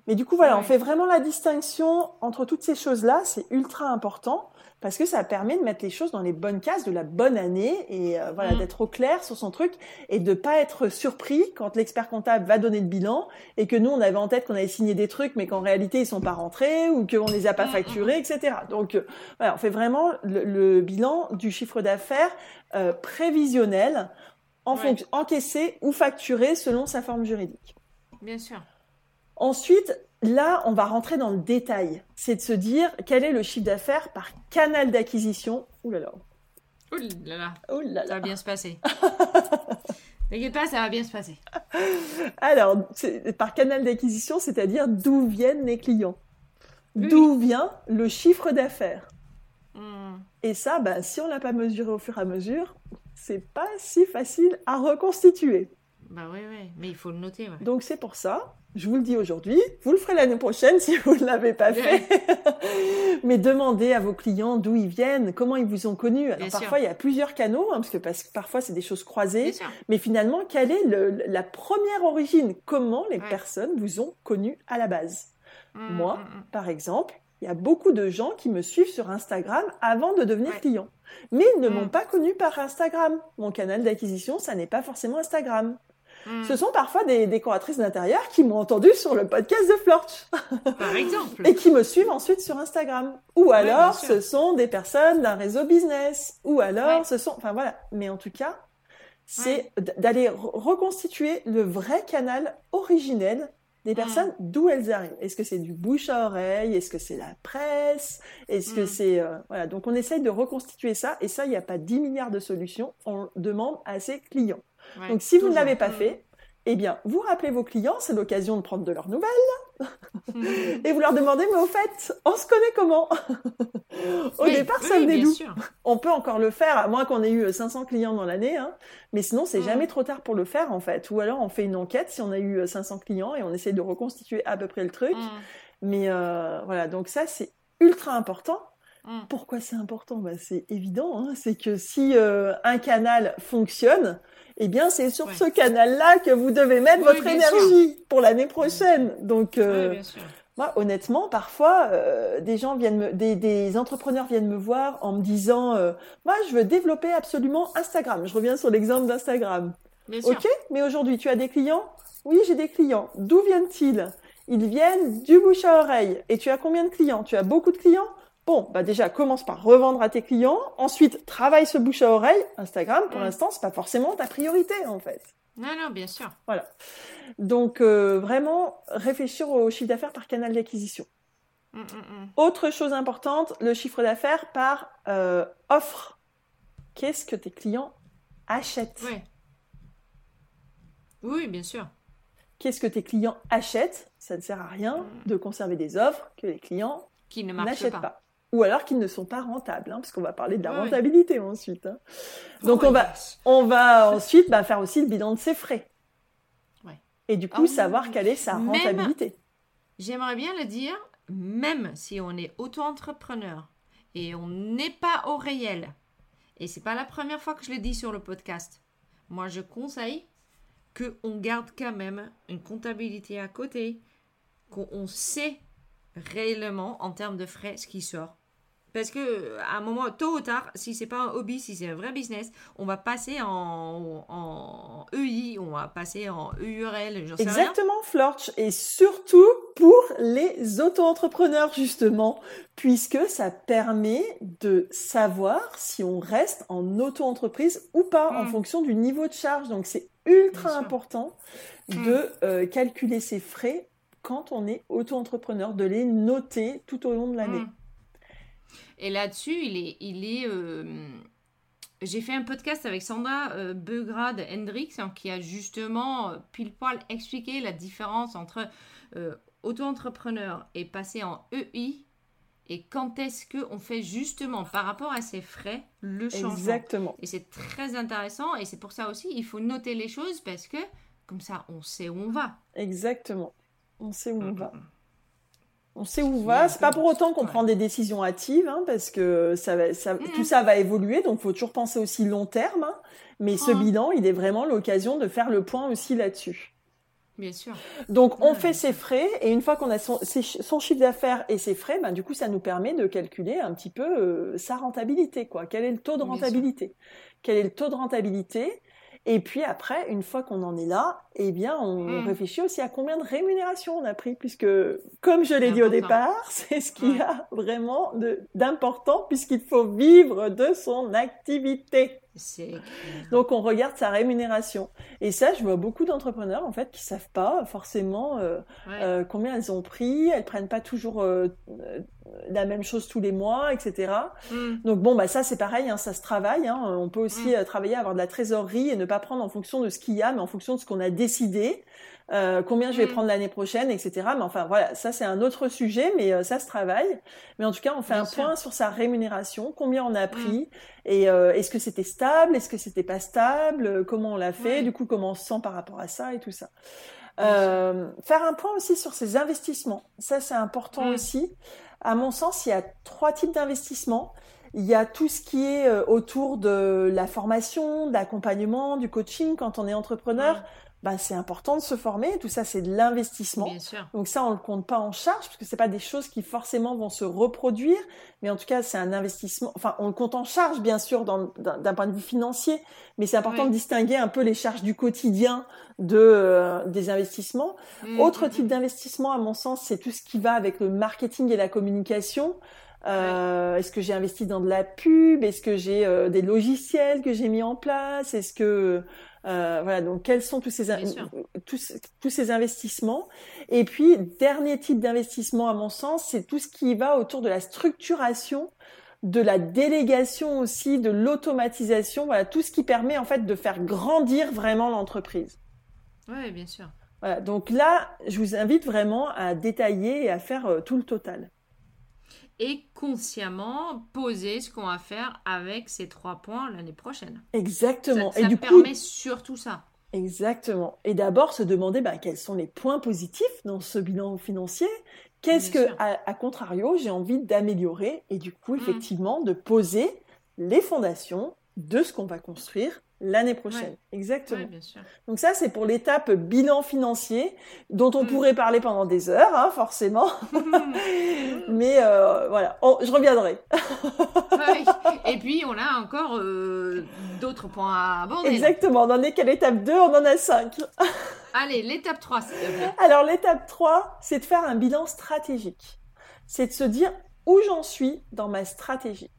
Mais du coup, voilà, on fait vraiment la distinction entre toutes ces choses-là. C'est ultra important parce que ça permet de mettre les choses dans les bonnes cases de la bonne année et euh, voilà mm. d'être au clair sur son truc et de pas être surpris quand l'expert comptable va donner le bilan et que nous on avait en tête qu'on avait signé des trucs mais qu'en réalité ils sont pas rentrés ou qu'on les a pas mm, facturés mm, etc. Donc euh, voilà on fait vraiment le, bilan du chiffre d'affaires euh, prévisionnel en fonction encaissé ou facturé selon sa forme juridique. Bien sûr. Ensuite, là, on va rentrer dans le détail. C'est de se dire quel est le chiffre d'affaires par canal d'acquisition? Ouh là là. Ouh là là. Ouh là là. Ça va bien se passer. T'inquiète pas, ça va bien se passer. Alors, par canal d'acquisition, c'est-à-dire d'où viennent les clients. D'où vient le chiffre d'affaires? Hmm. Et ça, ben, si on l'a pas mesuré au fur et à mesure, c'est pas si facile à reconstituer. Bah oui, oui, mais il faut le noter. Donc c'est pour ça je vous le dis aujourd'hui, vous le ferez l'année prochaine si vous ne l'avez pas fait. Mais demandez à vos clients d'où ils viennent, comment ils vous ont connu. Alors parfois il y a plusieurs canaux, hein, parce que parce, parfois c'est des choses croisées. Mais finalement, quelle est le, la première origine? Comment les personnes vous ont connu à la base? Mmh, Moi, mmh, mmh. par exemple, il y a beaucoup de gens qui me suivent sur Instagram avant de devenir client. Mais ils ne m'ont pas connu par Instagram. Mon canal d'acquisition, ça n'est pas forcément Instagram. Hmm. Ce sont parfois des décoratrices d'intérieur qui m'ont entendu sur le podcast de Florch. Par exemple. et qui me suivent ensuite sur Instagram. Ou alors, ce sont des personnes d'un réseau business. Ou alors, ce sont, enfin voilà. Mais en tout cas, c'est d'aller reconstituer le vrai canal originel des hmm. personnes d'où elles arrivent. Est-ce que c'est du bouche à oreille? Est-ce que c'est la presse? Est-ce que hmm. c'est euh, voilà Donc on essaye de reconstituer ça et ça il n'y a pas 10 milliards de solutions. On demande à ses clients. Donc si vous ne l'avez pas fait, eh bien, vous rappelez vos clients, c'est l'occasion de prendre de leurs nouvelles, et vous leur demandez, mais au fait, on se connaît comment? Au départ, ça venait d'où? On peut encore le faire, à moins qu'on ait eu 500 clients dans l'année, hein. mais sinon, c'est jamais trop tard pour le faire, en fait. Ou alors, on fait une enquête si on a eu 500 clients et on essaie de reconstituer à peu près le truc. Mais euh, voilà, donc ça, c'est ultra important. Pourquoi c'est important? Bah, C'est évident, hein. c'est que si euh, un canal fonctionne, eh bien, c'est sur ce canal-là que vous devez mettre votre énergie pour l'année prochaine. Donc, euh, moi, honnêtement, parfois, euh, des gens viennent me, des, entrepreneurs viennent me voir en me disant, moi, je veux développer absolument Instagram. Je reviens sur l'exemple d'Instagram. Ok, mais aujourd'hui, tu as des clients? Oui, j'ai des clients. D'où viennent-ils? Ils viennent du bouche à oreille. Et tu as combien de clients? Tu as beaucoup de clients? Bon, bah déjà, commence par revendre à tes clients. Ensuite, travaille ce bouche à oreille. Instagram, pour mm. l'instant, c'est pas forcément ta priorité, en fait. Non, non, bien sûr. Voilà. Donc, euh, vraiment, réfléchir au chiffre d'affaires par canal d'acquisition. Mm, mm, Autre chose importante, le chiffre d'affaires par euh, offre. Qu'est-ce que tes clients achètent? Oui. Oui, bien sûr. Qu'est-ce que tes clients achètent? Ça ne sert à rien de conserver des offres que les clients qui ne n'achètent pas ou alors qu'ils ne sont pas rentables, hein, parce qu'on va parler de la rentabilité ensuite. Hein. Donc on va, on va ensuite bah, faire aussi le bilan de ses frais. Et du coup, ah savoir quelle est sa rentabilité. J'aimerais bien le dire, même si on est auto-entrepreneur et on n'est pas au réel, et c'est pas la première fois que je le dis sur le podcast, moi je conseille qu'on garde quand même une comptabilité à côté, qu'on sait réellement en termes de frais ce qui sort. Parce que à un moment, tôt ou tard, si c'est pas un hobby, si c'est un vrai business, on va passer en, en EI, on va passer en EURL, j'en sais Exactement, Florch. Et surtout pour les auto-entrepreneurs, justement, puisque ça permet de savoir si on reste en auto-entreprise ou pas, en hmm. fonction du niveau de charge. Donc c'est ultra important hmm. de euh, calculer ses frais quand on est auto-entrepreneur, de les noter tout au long de l'année. Hmm. Et là-dessus, il est, il est euh, j'ai fait un podcast avec Sandra euh, Beugrad Hendrix hein, qui a justement euh, pile poil expliqué la différence entre auto-entrepreneur et passer en EI et quand est-ce qu'on fait justement par rapport à ses frais le changement. Exactement. Et c'est très intéressant et c'est pour ça aussi il faut noter les choses parce que comme ça on sait où on va. Exactement. On sait où on va. On sait où on va. C'est pas pour autant qu'on prend des décisions hâtives, hein, parce que ça, tout ça va évoluer. Donc, faut toujours penser aussi long terme. Hein. mais ce bilan, il est vraiment l'occasion de faire le point aussi là-dessus. Bien sûr. Donc, on fait ses frais et une fois qu'on a son, chiffre d'affaires et ses frais, ben, du coup, ça nous permet de calculer un petit peu euh, sa rentabilité, quoi. Quel est le taux de rentabilité? Quel est le taux de rentabilité? Et puis après, une fois qu'on en est là, eh bien, on hmm. réfléchit aussi à combien de rémunération on a pris, puisque, comme je l'ai dit au départ, c'est ce qu'il y a vraiment d'important, puisqu'il faut vivre de son activité. Donc on regarde sa rémunération. Et ça, je vois beaucoup d'entrepreneurs en fait qui savent pas forcément euh, euh, combien elles ont pris. Elles prennent pas toujours euh, la même chose tous les mois, etc. Hmm. Donc bon, bah ça c'est pareil, hein, ça se travaille. Hein. On peut aussi hmm. travailler à avoir de la trésorerie et ne pas prendre en fonction de ce qu'il y a, mais en fonction de ce qu'on a décidé. Euh, combien je vais mm. prendre l'année prochaine, etc. Mais enfin voilà, ça c'est un autre sujet, mais euh, ça se travaille. Mais en tout cas, on fait un point sur sa rémunération, combien on a mm. pris, et euh, est-ce que c'était stable, est-ce que c'était pas stable, comment on l'a fait, du coup comment on se sent par rapport à ça et tout ça. faire un point aussi sur ses investissements, ça c'est important mm. aussi. À mon sens, il y a trois types d'investissements. Il y a tout ce qui est autour de la formation, de l'accompagnement, du coaching quand on est entrepreneur bah, c'est important de se former. Tout ça, c'est de l'investissement. Donc ça, on le compte pas en charge parce que c'est pas des choses qui forcément vont se reproduire. Mais en tout cas, c'est un investissement. Enfin, on le compte en charge, bien sûr, d'un point de vue financier. Mais c'est important de distinguer un peu les charges du quotidien de euh, des investissements. Mmh, Autre mmh, type mmh. d'investissement, à mon sens, c'est tout ce qui va avec le marketing et la communication. Euh, Est-ce que j'ai investi dans de la pub? Est-ce que j'ai euh, des logiciels que j'ai mis en place? Est-ce que euh, voilà, donc quels sont tous ces, tous, tous ces investissements? Et puis, dernier type d'investissement à mon sens, c'est tout ce qui va autour de la structuration, de la délégation aussi, de l'automatisation, voilà, tout ce qui permet en fait de faire grandir vraiment l'entreprise. Oui, bien sûr. Voilà, donc là, je vous invite vraiment à détailler et à faire euh, tout le total. Et consciemment poser ce qu'on va faire avec ces trois points l'année prochaine. Exactement. Ça, et du permet surtout ça. Exactement. Et d'abord se demander bah, quels sont les points positifs dans ce bilan financier. Qu'est-ce que, à, contrario, j'ai envie d'améliorer et du coup, mm. effectivement, de poser les fondations de ce qu'on va construire l'année prochaine. Exactement. Donc ça, c'est pour l'étape bilan financier, dont on mm. pourrait parler pendant des heures, hein, forcément. Mais euh, voilà, oh, je reviendrai. Et puis, on a encore euh, d'autres points à aborder. Exactement, on en est qu'à l'étape 2, on en a 5. Allez, l'étape 3, s'il te plaît. Alors, l'étape 3, c'est de faire un bilan stratégique. C'est de se dire où j'en suis dans ma stratégie.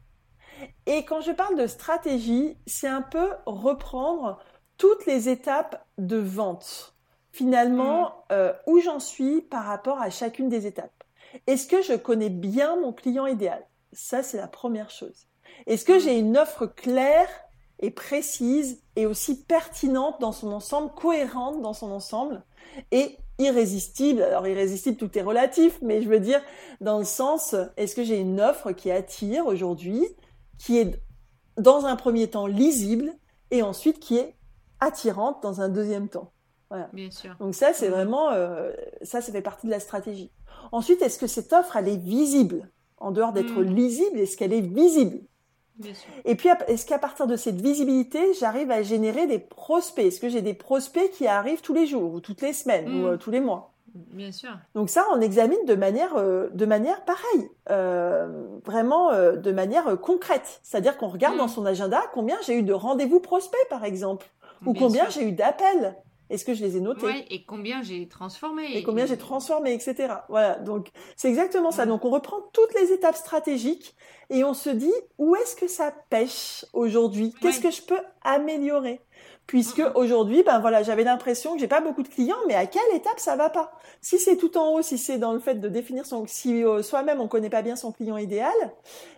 Et quand je parle de stratégie, c'est un peu reprendre toutes les étapes de vente. Finalement, mm. euh, où j'en suis par rapport à chacune des étapes. Est-ce que je connais bien mon client idéal? Ça, c'est la première chose. Est-ce que mm. j'ai une offre claire et précise et aussi pertinente dans son ensemble, cohérente dans son ensemble et irrésistible? Alors irrésistible, tout est relatif, mais je veux dire dans le sens, est-ce que j'ai une offre qui attire aujourd'hui? Qui est dans un premier temps lisible et ensuite qui est attirante dans un deuxième temps. Voilà. Bien sûr. Donc ça, c'est vraiment, euh, ça, ça fait partie de la stratégie. Ensuite, est-ce que cette offre, elle est visible En dehors d'être mm. lisible, est-ce qu'elle est visible? Bien sûr. Et puis, est-ce qu'à partir de cette visibilité, j'arrive à générer des prospects? Est-ce que j'ai des prospects qui arrivent tous les jours ou toutes les semaines ou mm. euh, tous les mois? Bien sûr. Donc ça, on examine de manière, euh, de manière pareille, euh, vraiment euh, de manière concrète. C'est-à-dire qu'on regarde dans mm. son agenda combien j'ai eu de rendez-vous prospects, par exemple, ou combien j'ai eu d'appels. Est-ce que je les ai notés ouais, Et combien j'ai transformé Et combien j'ai transformé, etc. Voilà. Donc c'est exactement ça. Mm. Donc on reprend toutes les étapes stratégiques et on se dit où est-ce que ça pêche aujourd'hui? Qu'est-ce que je peux améliorer? Puisque aujourd'hui, ben voilà, j'avais l'impression que j'ai pas beaucoup de clients, mais à quelle étape ça va pas? Si c'est tout en haut, si c'est dans le fait de définir son, si euh, soi-même on connaît pas bien son client idéal,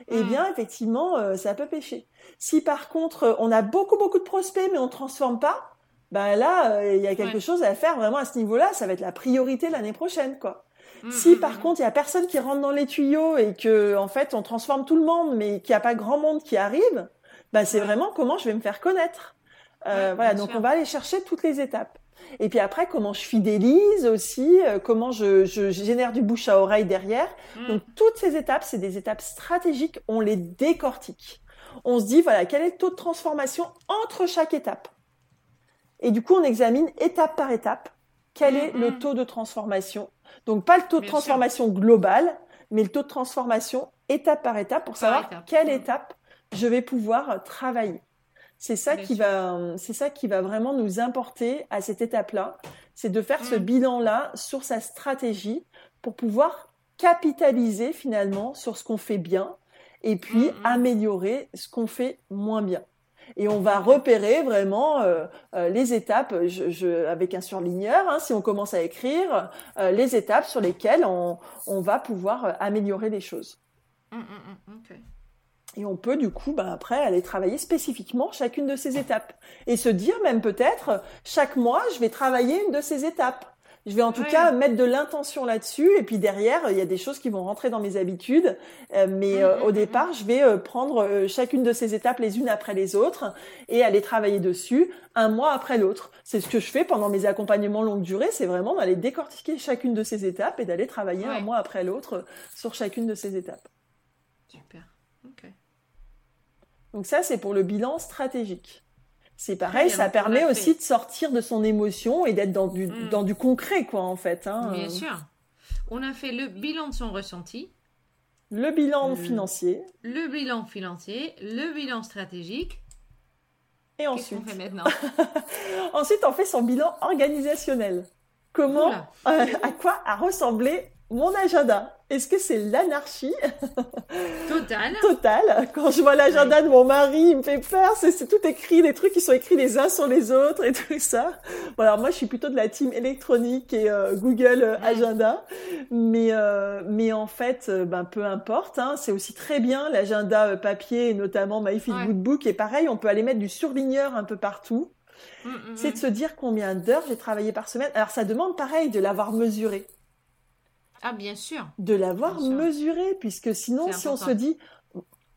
eh mm. bien effectivement, euh, ça peut pêcher. Si par contre on a beaucoup beaucoup de prospects, mais on transforme pas, ben là, euh, il y a quelque chose à faire vraiment à ce niveau-là. Ça va être la priorité l'année prochaine, quoi. Mm, si mm, par contre il y a personne qui rentre dans les tuyaux et que en fait on transforme tout le monde, mais qu'il n'y a pas grand monde qui arrive, ben c'est vraiment comment je vais me faire connaître. Euh, voilà, donc on va aller chercher toutes les étapes. Et puis après, comment je fidélise aussi, euh, comment je, je, génère du bouche à oreille derrière. Mm. Donc toutes ces étapes, c'est des étapes stratégiques, on les décortique. On se dit, voilà, quel est le taux de transformation entre chaque étape? Et du coup, on examine étape par étape quel est le mm, mm. taux de transformation. Donc pas le taux de transformation global, mais le taux de transformation étape par étape pour savoir quelle étape je vais pouvoir travailler. C'est ça qui va, c'est ça qui va vraiment nous importer à cette étape-là, c'est de faire ce mm. bilan-là sur sa stratégie pour pouvoir capitaliser finalement sur ce qu'on fait bien et puis mm, mm. améliorer ce qu'on fait moins bien. Et on va repérer vraiment euh, euh, les étapes, je, avec un surligneur, hein, si on commence à écrire, euh, les étapes sur lesquelles on, va pouvoir améliorer les choses. Et on peut du coup, ben, après, aller travailler spécifiquement chacune de ces étapes. Et se dire même peut-être, chaque mois, je vais travailler une de ces étapes. Je vais en tout cas mettre de l'intention là-dessus. Et puis derrière, il y a des choses qui vont rentrer dans mes habitudes. Euh, mais euh, au départ, je vais euh, prendre chacune de ces étapes les unes après les autres et aller travailler dessus un mois après l'autre. C'est ce que je fais pendant mes accompagnements longue durée. C'est vraiment d'aller décortiquer chacune de ces étapes et d'aller travailler un mois après l'autre sur chacune de ces étapes. Super. Donc ça, c'est pour le bilan stratégique. C'est pareil, ça permet aussi de sortir de son émotion et d'être dans du, mm. dans du concret, quoi, en fait. Hein. Bien sûr. On a fait le bilan de son ressenti. Le bilan financier. Le bilan financier, le bilan stratégique. Et ensuite. Qu'on fait maintenant Ensuite, on fait son bilan organisationnel. Comment, euh, à quoi a ressemblé mon agenda? Est-ce que c'est l'anarchie? Totale. Totale. Quand je vois l'agenda de mon mari, il me fait peur. C'est tout écrit, des trucs qui sont écrits les uns sur les autres et tout ça. Bon, alors moi, je suis plutôt de la team électronique et euh, Google euh, Agenda, mais euh, mais en fait, ben peu importe. Hein, c'est aussi très bien l'agenda papier et notamment My Feel Good Book. Et pareil, on peut aller mettre du surligneur un peu partout. mm, mm, c'est de se dire combien d'heures j'ai travaillé par semaine. Alors ça demande pareil de l'avoir mesuré. Ah bien sûr. De l'avoir mesuré, puisque sinon si on se dit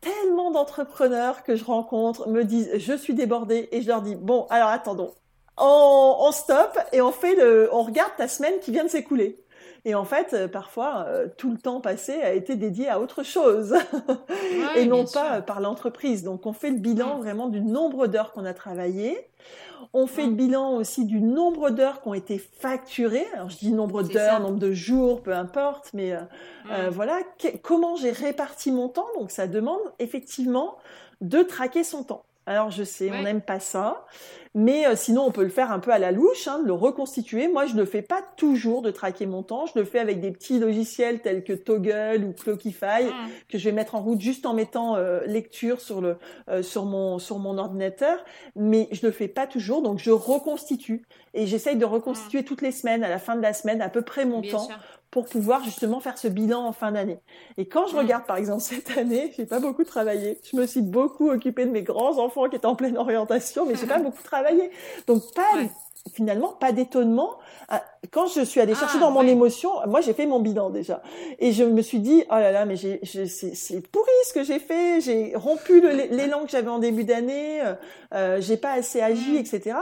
tellement d'entrepreneurs que je rencontre me disent je suis débordée et je leur dis bon alors attendons on, on stop et on fait le on regarde ta semaine qui vient de s'écouler. Et en fait, euh, parfois, euh, tout le temps passé a été dédié à autre chose et non pas par l'entreprise. Donc, on fait le bilan mm. vraiment du nombre d'heures qu'on a travaillé. On fait le mm. bilan aussi du nombre d'heures qui ont été facturées. Alors, je dis nombre d'heures, nombre de jours, peu importe, mais euh, mm. voilà. comment j'ai réparti mon temps? Donc, ça demande effectivement de traquer son temps. Alors je sais, on n'aime pas ça, mais euh, sinon on peut le faire un peu à la louche, hein, de le reconstituer. Moi, je ne fais pas toujours de traquer mon temps. Je le fais avec des petits logiciels tels que Toggle ou Clockify mm. que je vais mettre en route juste en mettant euh, lecture sur le euh, sur mon sur mon ordinateur. Mais je le fais pas toujours, donc je reconstitue et j'essaye de reconstituer mm. toutes les semaines, à la fin de la semaine, à peu près mon temps pour pouvoir justement faire ce bilan en fin d'année. Et quand je mm. regarde par exemple cette année, j'ai pas beaucoup travaillé. Je me suis beaucoup occupée de mes grands enfants qui étaient en pleine orientation, mais j'ai pas beaucoup travaillé. Donc pas finalement pas d'étonnement ah, quand je suis allée chercher ah, dans mon émotion. Moi j'ai fait mon bilan déjà et je me suis dit oh là là mais j'ai c'est pourri ce que j'ai fait. J'ai rompu l'élan que j'avais en début d'année. Euh, euh, j'ai pas assez agi, mm. etc.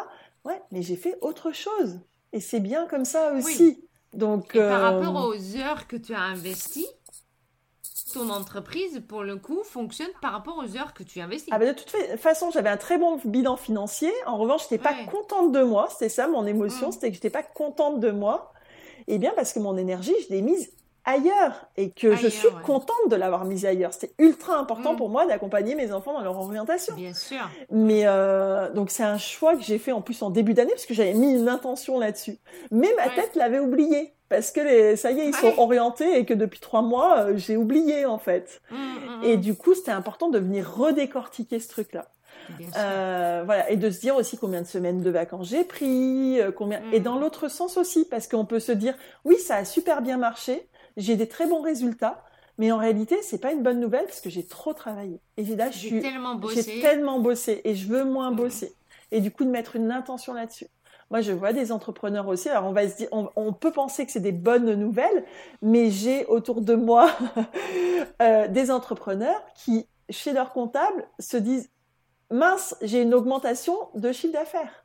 Ouais, mais j'ai fait autre chose et c'est bien comme ça aussi. Donc, Et par euh, rapport aux heures que tu as investies, ton entreprise, pour le coup, fonctionne par rapport aux heures que tu investis. Ah bah, de toute façon, j'avais un très bon bilan financier. En revanche, je n'étais pas contente de moi. C'était ça mon émotion, mm. c'était que je n'étais pas contente de moi. Eh bien parce que mon énergie, je l'ai mise ailleurs et que je suis contente de l'avoir mise ailleurs. C'était ultra important mm. pour moi d'accompagner mes enfants dans leur orientation. Bien sûr. Mais euh, donc c'est un choix que j'ai fait en plus en début d'année parce que j'avais mis une intention là-dessus. Mais ma tête l'avait oublié parce que les, ça y est, ils sont orientés et que depuis trois mois, euh, j'ai oublié en fait. Mm, mm, et du coup, c'était important de venir redécortiquer ce truc-là. Euh, voilà, et de se dire aussi combien de semaines de vacances j'ai pris, euh, combien. Et dans l'autre sens aussi, parce qu'on peut se dire, oui, ça a super bien marché, j'ai des très bons résultats, mais en réalité, c'est pas une bonne nouvelle parce que j'ai trop travaillé. Et là, je suis tellement bossé. J'ai tellement bossé et je veux moins mm. bosser. Et du coup, de mettre une intention là-dessus. Moi, je vois des entrepreneurs aussi. Alors, on va se dire, on, peut penser que c'est des bonnes nouvelles, mais j'ai autour de moi euh, des entrepreneurs qui, chez leur comptable, se disent mince, j'ai une augmentation de chiffre d'affaires.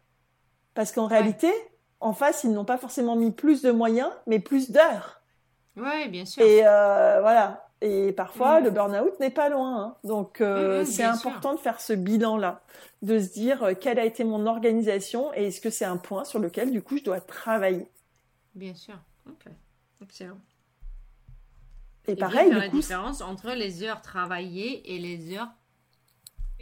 Parce qu'en réalité, en face, ils n'ont pas forcément mis plus de moyens, mais plus d'heures. Oui, bien sûr. Et euh, voilà. Et parfois, mm. le burn-out n'est pas loin. Hein. Donc, euh, mm, mm, c'est important de faire ce bilan-là, de se dire euh, quelle a été mon organisation et est-ce que c'est un point sur lequel, du coup, je dois travailler. Bien sûr. Ok. Excellent. Et, pareil, faire la différence entre les heures travaillées et les heures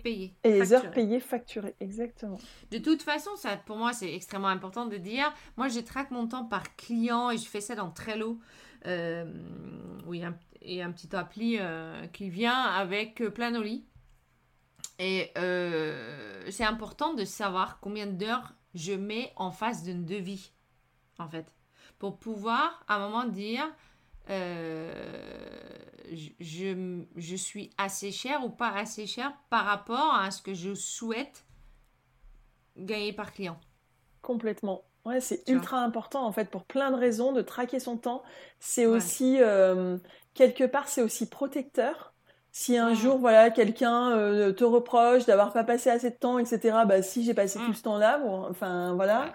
payées. Et les heures payées facturées, exactement. De toute façon, ça, pour moi, c'est extrêmement important de dire, moi, je traque mon temps par client et je fais ça dans Trello. Euh, oui, et un petit appli euh, qui vient avec euh, Planoly. Et c'est important de savoir combien d'heures je mets en face d'un devis, en fait, pour pouvoir à un moment dire je, je, suis assez cher ou pas assez cher par rapport à ce que je souhaite gagner par client. Complètement. Ouais, c'est ultra important en fait pour plein de raisons de traquer son temps. C'est aussi euh, quelque part c'est aussi protecteur. Si un jour voilà quelqu'un euh, te reproche d'avoir pas passé assez de temps, etc. Bah si j'ai passé tout mm. ce temps-là, bon, enfin voilà.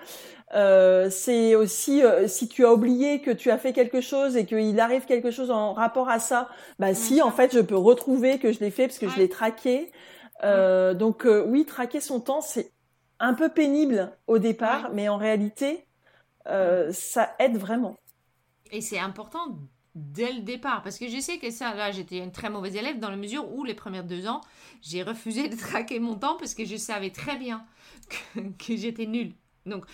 Euh, c'est aussi si tu as oublié que tu as fait quelque chose et qu'il arrive quelque chose en rapport à ça, bah si en fait je peux retrouver que je l'ai fait parce que je l'ai traqué. donc oui, traquer son temps c'est un peu pénible au départ, mais en réalité, euh, ça aide vraiment. Et c'est important dès le départ, parce que je sais que ça, là, j'étais une très mauvaise élève dans la mesure où les premières deux ans, j'ai refusé de traquer mon temps parce que je savais très bien que, j'étais nulle. Donc,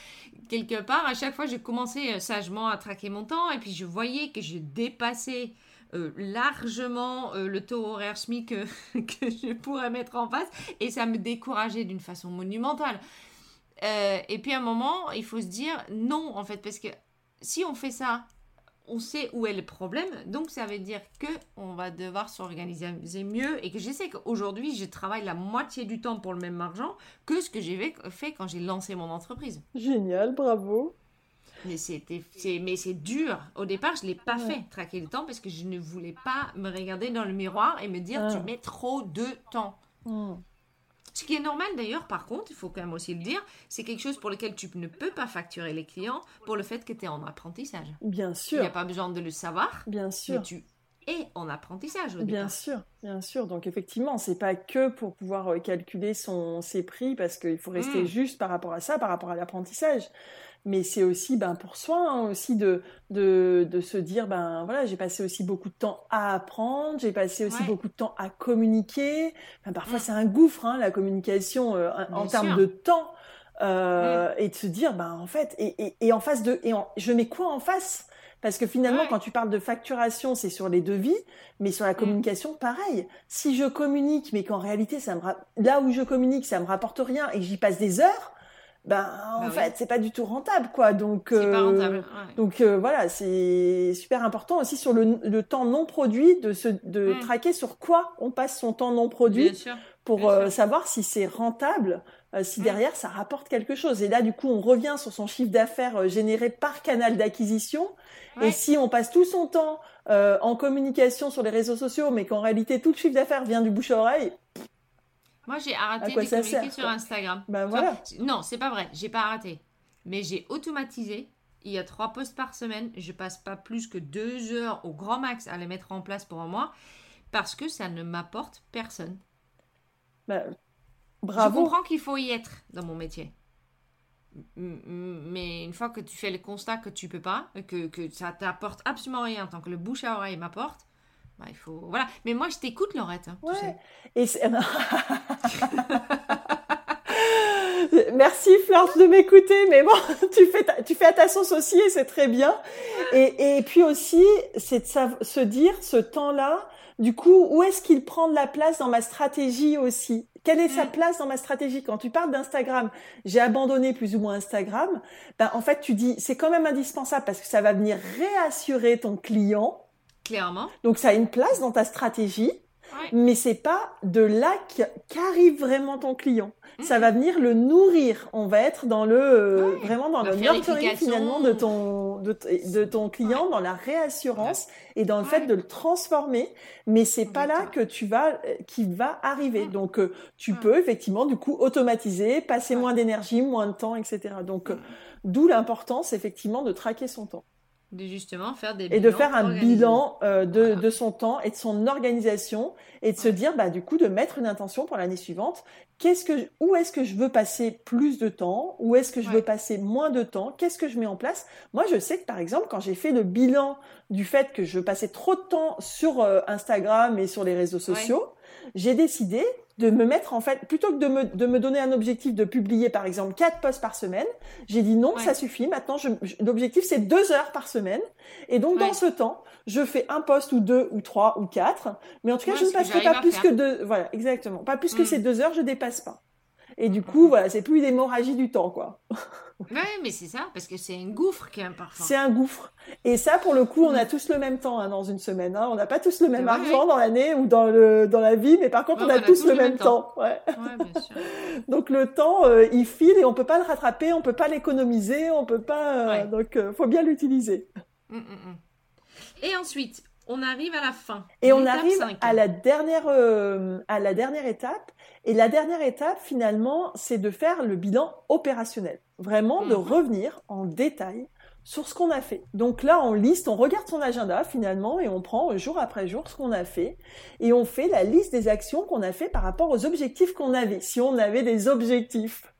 quelque part, à chaque fois, je commençais euh, sagement à traquer mon temps et puis je voyais que je dépassais euh, largement euh, le taux horaire SMIC que, je pourrais mettre en face et ça me décourageait d'une façon monumentale. Euh, et puis à un moment, il faut se dire non en fait, parce que si on fait ça, on sait où est le problème, donc ça veut dire que on va devoir s'organiser mieux et que je sais qu'aujourd'hui, je travaille la moitié du temps pour le même argent que ce que j'ai fait quand j'ai lancé mon entreprise. Génial, bravo. Mais c'était, mais c'est dur. Au départ, je l'ai pas fait traquer le temps parce que je ne voulais pas me regarder dans le miroir et me dire tu mets trop de temps. Ce qui est normal d'ailleurs, par contre, il faut quand même aussi le dire, c'est quelque chose pour lequel tu ne peux pas facturer les clients pour le fait que tu es en apprentissage. Bien sûr. Il n'y a pas besoin de le savoir. Bien sûr. Mais tu es en apprentissage. Au bien sûr, bien sûr. Donc effectivement, c'est pas que pour pouvoir euh, calculer son, ses prix parce qu'il faut rester hmm. juste par rapport à ça, par rapport à l'apprentissage mais c'est aussi ben pour soi hein, aussi de, de, de se dire ben voilà j'ai passé aussi beaucoup de temps à apprendre j'ai passé aussi beaucoup de temps à communiquer parfois mm. c'est un gouffre hein, la communication euh, en termes de temps euh, et de se dire ben en fait et, et, et en face de et je mets quoi en face? Parce que finalement, quand tu parles de facturation, c'est sur les devis, mais sur la mm. communication, pareil. Si je communique, mais qu'en réalité, ça me là où je communique, ça me rapporte rien et j'y passe des heures, ben en bah fait c'est pas du tout rentable quoi. Donc euh, donc euh, voilà c'est super important aussi sur le, le, temps non produit de se de mm. traquer sur quoi on passe son temps non produit pour euh, savoir si c'est rentable si mm. derrière ça rapporte quelque chose. Et là du coup on revient sur son chiffre d'affaires généré par canal d'acquisition. Et si on passe tout son temps en communication sur les réseaux sociaux mais qu'en réalité tout le chiffre d'affaires vient du bouche à oreille moi, j'ai arrêté de communiquer sur Instagram. Ben voilà. non, c'est pas vrai. J'ai pas arrêté. Mais j'ai automatisé. Il y a trois posts par semaine. Je passe pas plus que deux heures au grand max à les mettre en place pour un mois parce que ça ne m'apporte personne. Ben, bravo. Je comprends qu'il faut y être dans mon métier. Mais une fois que tu fais le constat que tu peux pas, que, que ça t'apporte absolument rien tant que le bouche à oreille m'apporte, bah, il faut... Voilà. Mais moi, je t'écoute, Laurette. Hein, ouais. Et Merci Florence de m'écouter, mais bon, tu fais, tu fais à ta sauce aussi et c'est très bien. Et, et puis aussi, c'est de se dire ce temps-là, du coup, où est-ce qu'il prend de la place dans ma stratégie aussi? Quelle est sa mm. place dans ma stratégie? Quand tu parles d'Instagram, j'ai abandonné plus ou moins Instagram. Ben, en fait, tu dis, c'est quand même indispensable parce que ça va venir réassurer ton client Clairement. Donc ça a une place dans ta stratégie, mais c'est pas de là qu'arrive vraiment ton client. Ça va venir le nourrir. On va être dans le euh, vraiment dans le nurturing finalement de ton de, ton client, dans la réassurance et dans le fait de le transformer. Mais c'est pas là que tu vas euh, qui va arriver. Donc euh, tu peux effectivement du coup automatiser, passer moins d'énergie, moins de temps, etc. Donc d'où l'importance effectivement de traquer son temps de justement faire des et de faire un bilan euh, de, de, son temps et de son organisation et de se dire bah du coup de mettre une intention pour l'année suivante. Qu'est-ce que où est-ce que je veux passer plus de temps? Où est-ce que je veux passer moins de temps? Qu'est-ce que je mets en place? Moi je sais que par exemple quand j'ai fait le bilan du fait que je passais trop de temps sur euh, Instagram et sur les réseaux sociaux j'ai décidé de me mettre en fait, plutôt que de me, de me donner un objectif de publier par exemple quatre posts par semaine, j'ai dit non, ça suffit. Maintenant, l'objectif c'est deux heures par semaine. Et donc dans ce temps, je fais un post ou deux ou trois ou quatre. Mais en tout cas, je ne passerai pas plus que deux. Voilà, exactement. Pas plus que mm. ces deux heures, je dépasse pas. Et du coup, voilà, c'est plus une hémorragie du temps, quoi. ouais, mais c'est ça, parce que c'est un gouffre qui est important. C'est un gouffre. Et ça, pour le coup, on a mm. tous le même temps hein, dans une semaine. Hein. On n'a pas tous le même argent dans l'année ou dans le dans la vie, mais par contre, on, a tous le même temps. Ouais. bien sûr. Donc le temps, euh, il file et on peut pas le rattraper, on peut pas l'économiser, on peut pas. Euh, donc, euh, faut bien l'utiliser. Mm, mm, et ensuite, on arrive à la fin. Et on arrive à la dernière à la dernière étape et la dernière étape, finalement, c'est de faire le bilan opérationnel. Vraiment de mhm. revenir en détail sur ce qu'on a fait. Donc là, on liste, on regarde son agenda finalement et on prend jour après jour ce qu'on a fait et on fait la liste des actions qu'on a fait par rapport aux objectifs qu'on avait. Si on avait des objectifs.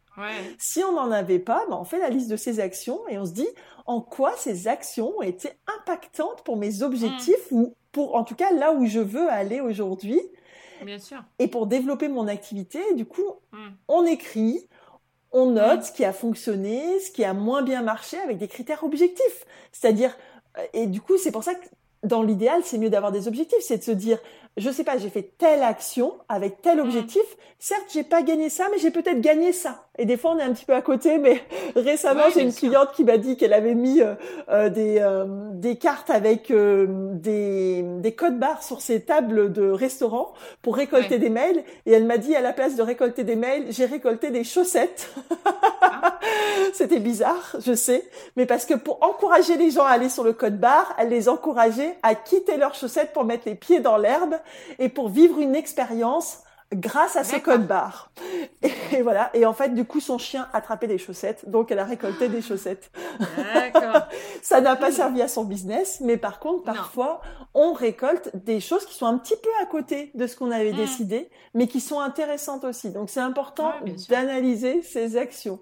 Si on n'en avait pas, ben on fait la liste de ces actions et on se dit en quoi ces actions ont été impactantes pour mes objectifs mhm. ou pour en tout cas là où je veux aller aujourd'hui Bien sûr. Et pour développer mon activité, du coup, hmm. on écrit, on note hmm. ce qui a fonctionné, ce qui a moins bien marché avec des critères objectifs. C'est-à-dire, euh, et du coup, c'est pour ça que dans l'idéal, c'est mieux d'avoir des objectifs, c'est de se dire, je sais pas, j'ai fait telle action avec tel mm. objectif. Certes, j'ai pas gagné ça, mais j'ai peut-être gagné ça. Et des fois, on est un petit peu à côté. Mais récemment, j'ai une cliente qui m'a dit qu'elle avait mis euh, euh, des euh, des cartes avec des des codes barres sur ses tables de restaurant pour récolter des mails. Et elle m'a dit à la place de récolter des mails, j'ai récolté des chaussettes. Ah. C'était bizarre, je sais, mais parce que pour encourager les gens à aller sur le code barre, elle les encourageait à quitter leurs chaussettes pour mettre les pieds dans l'herbe et pour vivre une expérience grâce à ce code barre. Et, voilà. Et en fait, du coup, son chien attrapait des chaussettes, donc elle a récolté des chaussettes. Ça n'a pas servi à son business, mais par contre, parfois, on récolte des choses qui sont un petit peu à côté de ce qu'on avait mm. décidé, mais qui sont intéressantes aussi. Donc, c'est important d'analyser ses actions.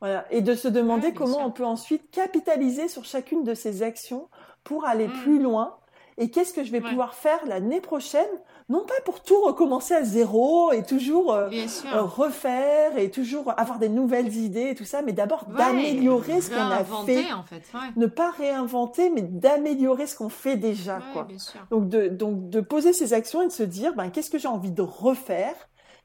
Voilà. Et de se demander comment on peut ensuite capitaliser sur chacune de ces actions pour aller mm. plus loin. Et qu'est-ce que je vais pouvoir faire l'année prochaine? Non pas pour tout recommencer à zéro et toujours euh, euh, refaire et toujours avoir des nouvelles idées et tout ça, mais d'abord d'améliorer ce qu'on a fait. En fait Ne pas réinventer, mais d'améliorer ce qu'on fait déjà. quoi. Donc, de, donc de poser ses actions et de se dire, ben, qu'est-ce que j'ai envie de refaire?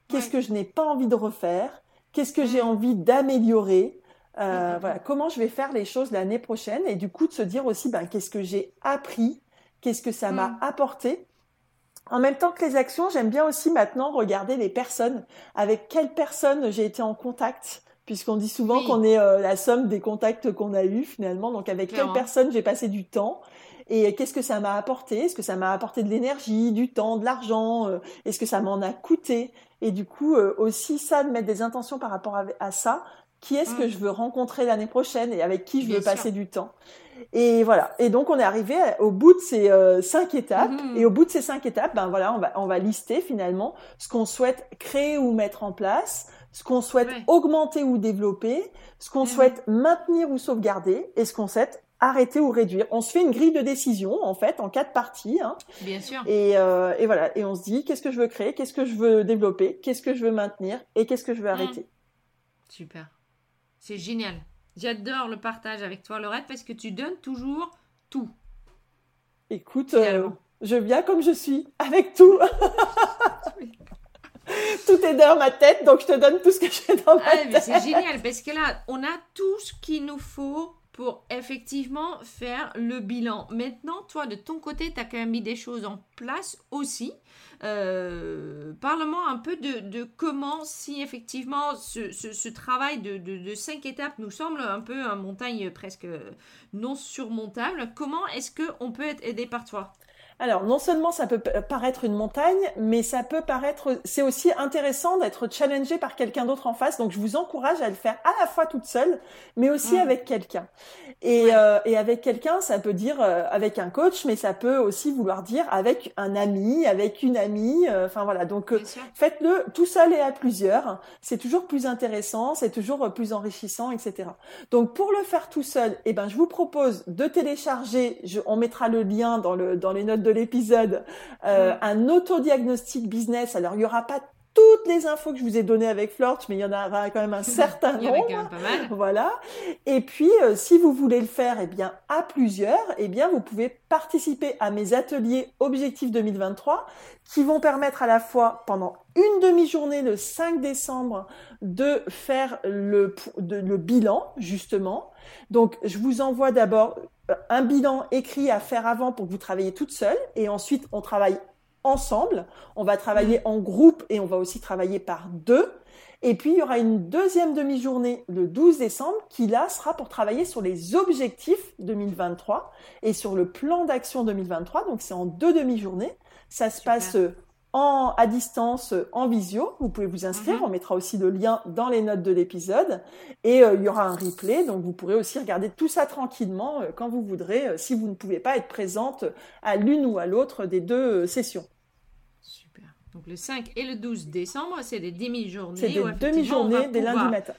Qu'est-ce que je n'ai pas envie de refaire? Qu'est-ce que j'ai mm. envie d'améliorer? Euh, Voilà, comment je vais faire les choses l'année prochaine? Et du coup, de se dire aussi, ben, qu'est-ce que j'ai appris Qu'est-ce que ça m'a mm. apporté. En même temps que les actions, j'aime bien aussi maintenant regarder les personnes. Avec quelles personnes j'ai été en contact? Puisqu'on dit souvent qu'on est euh, la somme des contacts qu'on a eus finalement. Donc avec quelles personnes j'ai passé du temps? Et qu'est-ce que ça m'a apporté? Est-ce que ça m'a apporté de l'énergie, du temps, de l'argent? Euh, Est-ce que ça m'en a coûté? Et du coup euh, aussi ça de mettre des intentions par rapport à, ça. Qui est-ce que mm. je veux rencontrer l'année prochaine? Et avec qui je veux passer du temps? Et voilà. Et donc on est arrivé au bout de ces euh, cinq étapes. Mhm. Et au bout de ces cinq étapes, ben voilà, on va on va lister finalement ce qu'on souhaite créer ou mettre en place, ce qu'on souhaite augmenter ou développer, ce qu'on mhm. souhaite maintenir ou sauvegarder, et ce qu'on souhaite arrêter ou réduire. On se fait une grille de décision en fait en quatre parties. Hein. Bien sûr. Et, euh, et voilà. Et on se dit qu'est-ce que je veux créer, qu'est-ce que je veux développer, qu'est-ce que je veux maintenir? Et qu'est-ce que je veux mhm. arrêter? Super. C'est génial. J'adore le partage avec toi, Laurette, parce que tu donnes toujours tout. Écoute, euh, je viens comme je suis, avec tout. tout est dans ma tête, donc je te donne tout ce que j'ai dans ma ah, tête. C'est génial, parce que là, on a tout ce qu'il nous faut pour effectivement faire le bilan. Maintenant, toi, de ton côté, tu as quand même mis des choses en place aussi. Euh, Parle-moi un peu de, comment, si effectivement ce, travail de, cinq étapes nous semble un peu une montagne presque non surmontable, comment est-ce qu'on peut être aidé par toi? Alors, non seulement ça peut paraître une montagne, mais ça peut paraître, c'est aussi intéressant d'être challengé par quelqu'un d'autre en face. Donc, je vous encourage à le faire à la fois toute seule, mais aussi mmh. avec quelqu'un. Et, euh, et avec quelqu'un, ça peut dire euh, avec un coach, mais ça peut aussi vouloir dire avec un ami, avec une amie. Euh, enfin voilà. Donc, faites-le tout seul et à plusieurs. C'est toujours plus intéressant, c'est toujours plus enrichissant, etc. Donc, pour le faire tout seul, eh ben, je vous propose de télécharger. Je, on mettra le lien dans le dans les notes de l'épisode, euh, un autodiagnostic business. Alors, il y aura pas toutes les infos que je vous ai données avec Florch, mais il y en aura quand même un certain nombre. Voilà. Et puis, euh, si vous voulez le faire, eh bien, à plusieurs, eh bien, vous pouvez participer à mes ateliers Objectif 2023, qui vont permettre à la fois pendant une demi-journée le 5 décembre de faire le, le bilan, justement. Donc, je vous envoie d'abord un bilan écrit à faire avant pour que vous travaillez toute seule et ensuite on travaille ensemble, on va travailler en groupe et on va aussi travailler par deux. Et puis, il y aura une deuxième demi-journée le 12 décembre qui, là, sera pour travailler sur les objectifs 2023 et sur le plan d'action 2023. Donc, c'est en deux demi-journées. Ça se passe à distance en visio. Vous pouvez vous inscrire. Mhm. On mettra aussi le lien dans les notes de l'épisode. Et euh, il y aura un replay. Donc vous pourrez aussi regarder tout ça tranquillement euh, quand vous voudrez, euh, si vous ne pouvez pas être présente à l'une ou à l'autre des deux sessions. Super. Donc le 5 et le 12 décembre, c'est des demi-journées. C'est des demi-journées des lundis matin.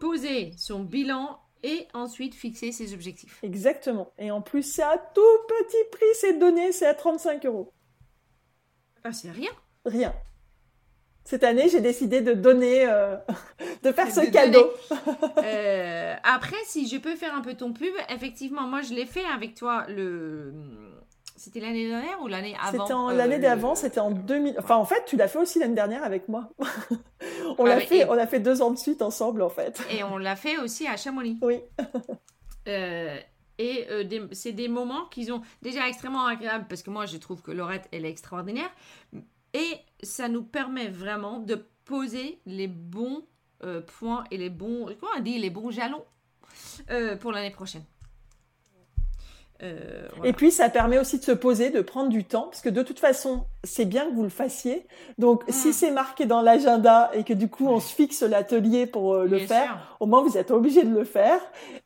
Poser son bilan et ensuite fixer ses objectifs. Exactement. Et en plus, c'est à tout petit prix, ces données, c'est à 35 euros. Ah, c'est rien. Rien. Cette année, j'ai décidé de donner, euh, de faire ce cadeau. Euh, après, si je peux faire un peu ton pub, effectivement, moi, je l'ai fait avec toi le C'était l'année dernière ou l'année avant? C'était en l'année d'avant, c'était en 2000. Enfin, en fait, tu l'as fait aussi l'année dernière avec moi. on l'a fait, on a fait deux ans de suite ensemble, en fait. Et on l'a fait aussi à Chamonix. Oui. Et c'est des moments qui ont déjà extrêmement agréables parce que moi, je trouve que Laurette, elle est extraordinaire. Et ça nous permet vraiment de poser les bons points et les bons, comment on dit, les bons jalons pour l'année prochaine. Euh, et puis ça permet aussi de se poser, de prendre du temps, parce que de toute façon, c'est bien que vous le fassiez. Donc si mm. c'est marqué dans l'agenda et que du coup on se fixe l'atelier pour euh, le faire, au moins vous êtes obligé de le faire.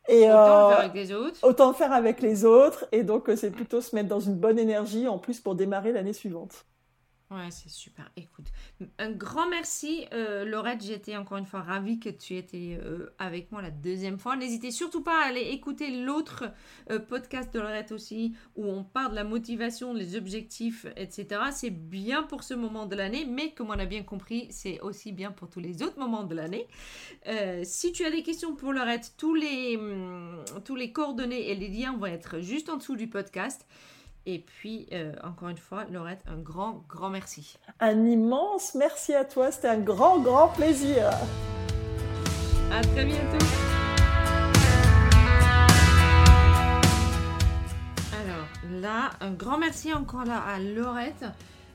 Et autant euh, faire avec les autres. Autant faire avec les autres. Et donc c'est plutôt se mettre dans une bonne énergie en plus pour démarrer l'année suivante. Ouais, c'est super. Écoute, un grand merci, euh, Laurette. J'étais encore une fois ravie que tu étais euh, avec moi la deuxième fois. N'hésitez surtout pas à aller écouter l'autre euh, podcast de Laurette aussi, où on parle de la motivation, les objectifs, etc. C'est bien pour ce moment de l'année, mais comme on a bien compris, c'est aussi bien pour tous les autres moments de l'année. si tu as des questions pour Laurette, tous les, hum, tous les coordonnées et les liens vont être juste en dessous du podcast. Et puis, euh, encore une fois, Laurette, un grand, grand merci. Un immense merci à toi. C'était un grand, grand plaisir. À très bientôt. Alors là, un grand merci encore là à Laurette.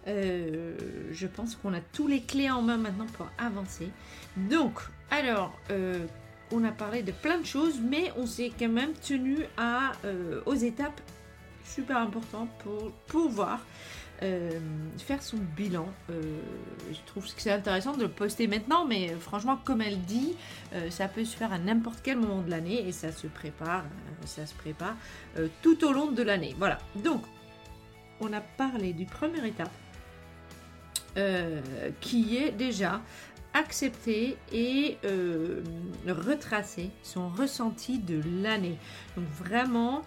Euh, je pense qu'on a tous les clés en main maintenant pour avancer. Donc, alors, euh, on a parlé de plein de choses, mais on s'est quand même tenu à, aux étapes super important pour pouvoir euh, faire son bilan. Euh, je trouve que c'est intéressant de le poster maintenant, mais franchement, comme elle dit, euh, ça peut se faire à n'importe quel moment de l'année et ça se prépare, ça se prépare tout au long de l'année. Voilà. Donc, on a parlé du premier étape qui est déjà accepter et retracer son ressenti de l'année. Donc vraiment,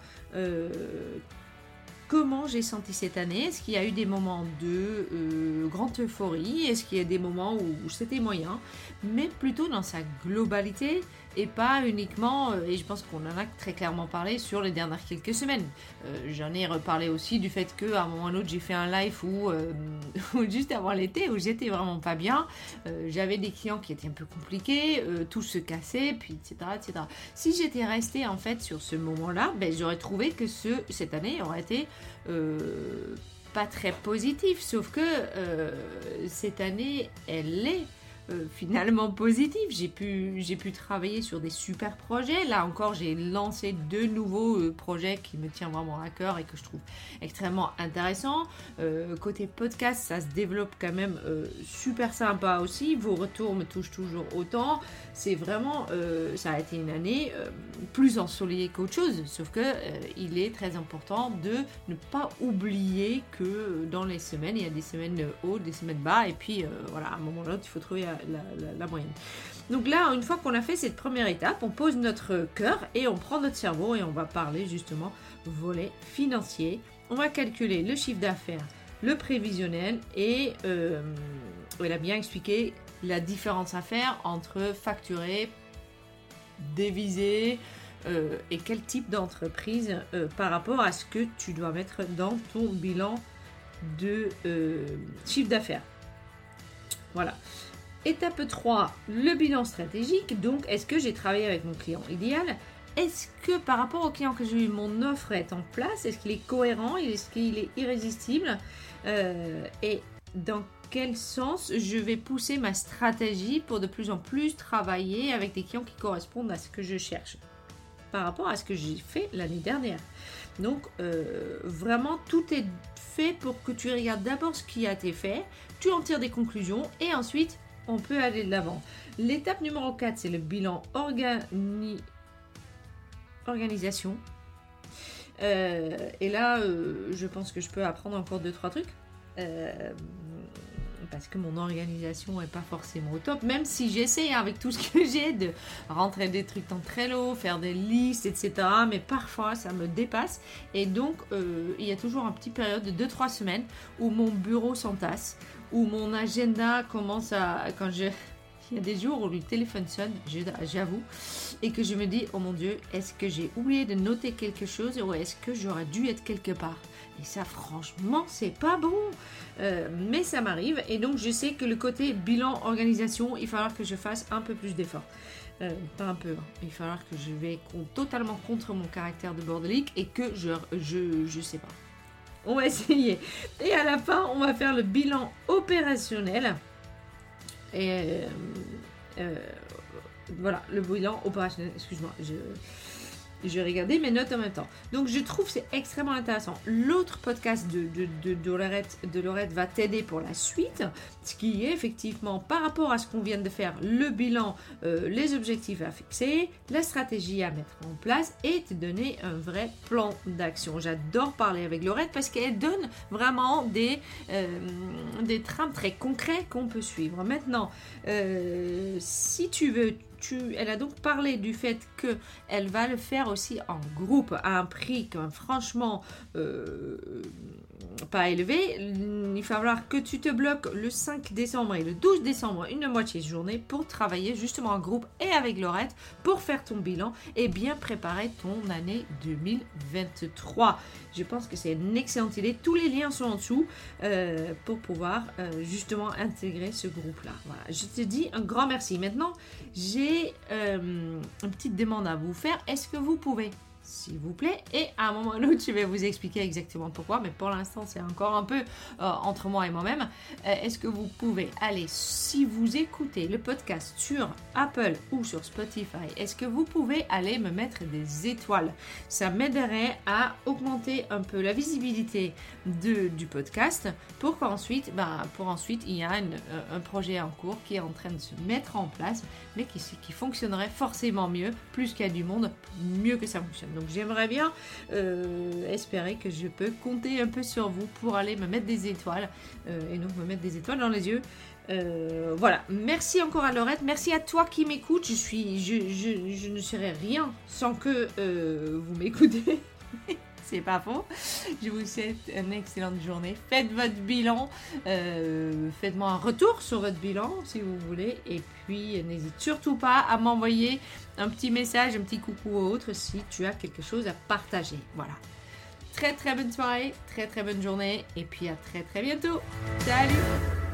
comment j'ai senti cette année? Est-ce qu'il y a eu des moments de euh, grande euphorie? Est-ce qu'il y a des moments où c'était moyen? Mais plutôt dans sa globalité et pas uniquement, euh, et je pense qu'on en a très clairement parlé sur les dernières quelques semaines. Euh, j'en ai reparlé aussi du fait qu'à un moment ou un autre, j'ai fait un live où, juste avant l'été, où j'étais vraiment pas bien. J'avais des clients qui étaient un peu compliqués, tout se cassait, puis etc. etc. Si j'étais restée en fait sur ce moment-là, ben, j'aurais trouvé que ce, cette année aurait été pas très positif, sauf que euh, cette année, elle est euh, finalement positif. J'ai pu, j'ai pu travailler sur des super projets. Là encore, j'ai lancé deux nouveaux euh, projets qui me tiennent vraiment à cœur et que je trouve extrêmement intéressants. Euh, côté podcast, ça se développe quand même super sympa aussi. Vos retours me touchent toujours autant. C'est vraiment, ça a été une année plus ensoleillée qu'autre chose. Sauf que il est très important de ne pas oublier que dans les semaines, il y a des semaines hautes, des semaines bas. Et puis voilà, à un moment ou l'autre, il faut trouver la, moyenne. Donc là, une fois qu'on a fait cette première étape, on pose notre cœur et on prend notre cerveau et on va parler justement volet financier. On va calculer le chiffre d'affaires, le prévisionnel et euh, elle a bien expliqué la différence à faire entre facturer, déviser euh, et quel type d'entreprise euh, par rapport à ce que tu dois mettre dans ton bilan de chiffre d'affaires. Voilà. Étape 3, le bilan stratégique. Donc, est-ce que j'ai travaillé avec mon client idéal? Est-ce que par rapport au client que j'ai eu, mon offre est en place? Est-ce qu'il est cohérent? Est-ce qu'il est irrésistible? Euh, Et dans quel sens je vais pousser ma stratégie pour de plus en plus travailler avec des clients qui correspondent à ce que je cherche par rapport à ce que j'ai fait l'année dernière? Donc, euh, vraiment, tout est fait pour que tu regardes d'abord ce qui a été fait, tu en tires des conclusions et ensuite on peut aller de l'avant. L'étape numéro 4, c'est le bilan organisation. Euh, et là, euh, je pense que je peux apprendre encore 2-3 trucs. Euh, parce que mon organisation n'est pas forcément au top, même si j'essaie avec tout ce que j'ai de rentrer des trucs en Trello, faire des listes, etc. Mais parfois ça me dépasse et donc il y a toujours une petite période de 2-3 semaines où mon bureau s'entasse, où mon agenda commence à... Quand je... Il y a des jours où le téléphone sonne, j'avoue, et que je me dis, oh mon Dieu, est-ce que j'ai oublié de noter quelque chose ou est-ce que j'aurais dû être quelque part? Et ça, franchement, c'est pas bon. Euh, mais ça m'arrive. Et donc, je sais que le côté bilan organisation, il va falloir que je fasse un peu plus d'efforts. Euh, pas un peu. Hein. Il va falloir que je vais totalement contre mon caractère de bordelique et que je, je, je sais pas. On va essayer. Et à la fin, on va faire le bilan opérationnel. Et euh, euh, voilà, le bilan opérationnel. Excuse-moi, je je regarder mes notes en même temps. Donc je trouve c'est extrêmement intéressant. L'autre podcast de, de, de, de, Lorette, va t'aider pour la suite, ce qui est effectivement par rapport à ce qu'on vient de faire, le bilan, euh, les objectifs à fixer, la stratégie à mettre en place et te donner un vrai plan d'action. J'adore parler avec Lorette parce qu'elle donne vraiment des, euh, des trames très concrets qu'on peut suivre. Maintenant, euh, si tu veux elle a donc parlé du fait que elle va le faire aussi en groupe à un prix quand franchement euh, pas élevé. Il va falloir que tu te bloques le 5 décembre et le 12 décembre une moitié de journée pour travailler justement en groupe et avec Laurette pour faire ton bilan et bien préparer ton année 2023. Je pense que c'est une excellente idée. Tous les liens sont en dessous euh, pour pouvoir euh, justement intégrer ce groupe-là. Je te dis un grand merci. Maintenant, j'ai euh, une petite demande à vous faire. Est-ce que vous pouvez s'il vous plaît. Et à un moment ou l'autre, je vais vous expliquer exactement pourquoi, mais pour l'instant, c'est encore un peu euh, entre moi et moi-même. Euh, est-ce que vous pouvez aller, si vous écoutez le podcast sur Apple ou sur Spotify, est-ce que vous pouvez aller me mettre des étoiles? Ça m'aiderait à augmenter un peu la visibilité du podcast pour qu'ensuite, bah, pour ensuite, il y a un projet en cours qui est en train de se mettre en place, mais qui fonctionnerait forcément mieux, plus qu'il y a du monde, mieux que ça fonctionne. Donc j'aimerais bien euh, espérer que je peux compter un peu sur vous pour aller me mettre des étoiles euh, et donc me mettre des étoiles dans les yeux. Euh, voilà, merci encore à Laurette, merci à toi qui m'écoute. Je je, ne serais rien sans que vous m'écoutez. c'est pas faux. Je vous souhaite une excellente journée. Faites votre bilan. Faites-moi un retour sur votre bilan si vous voulez. Et puis, n'hésite surtout pas à m'envoyer un petit message, un petit coucou ou autre si tu as quelque chose à partager. Voilà. Très très bonne soirée, très très bonne journée et puis à très très bientôt. Salut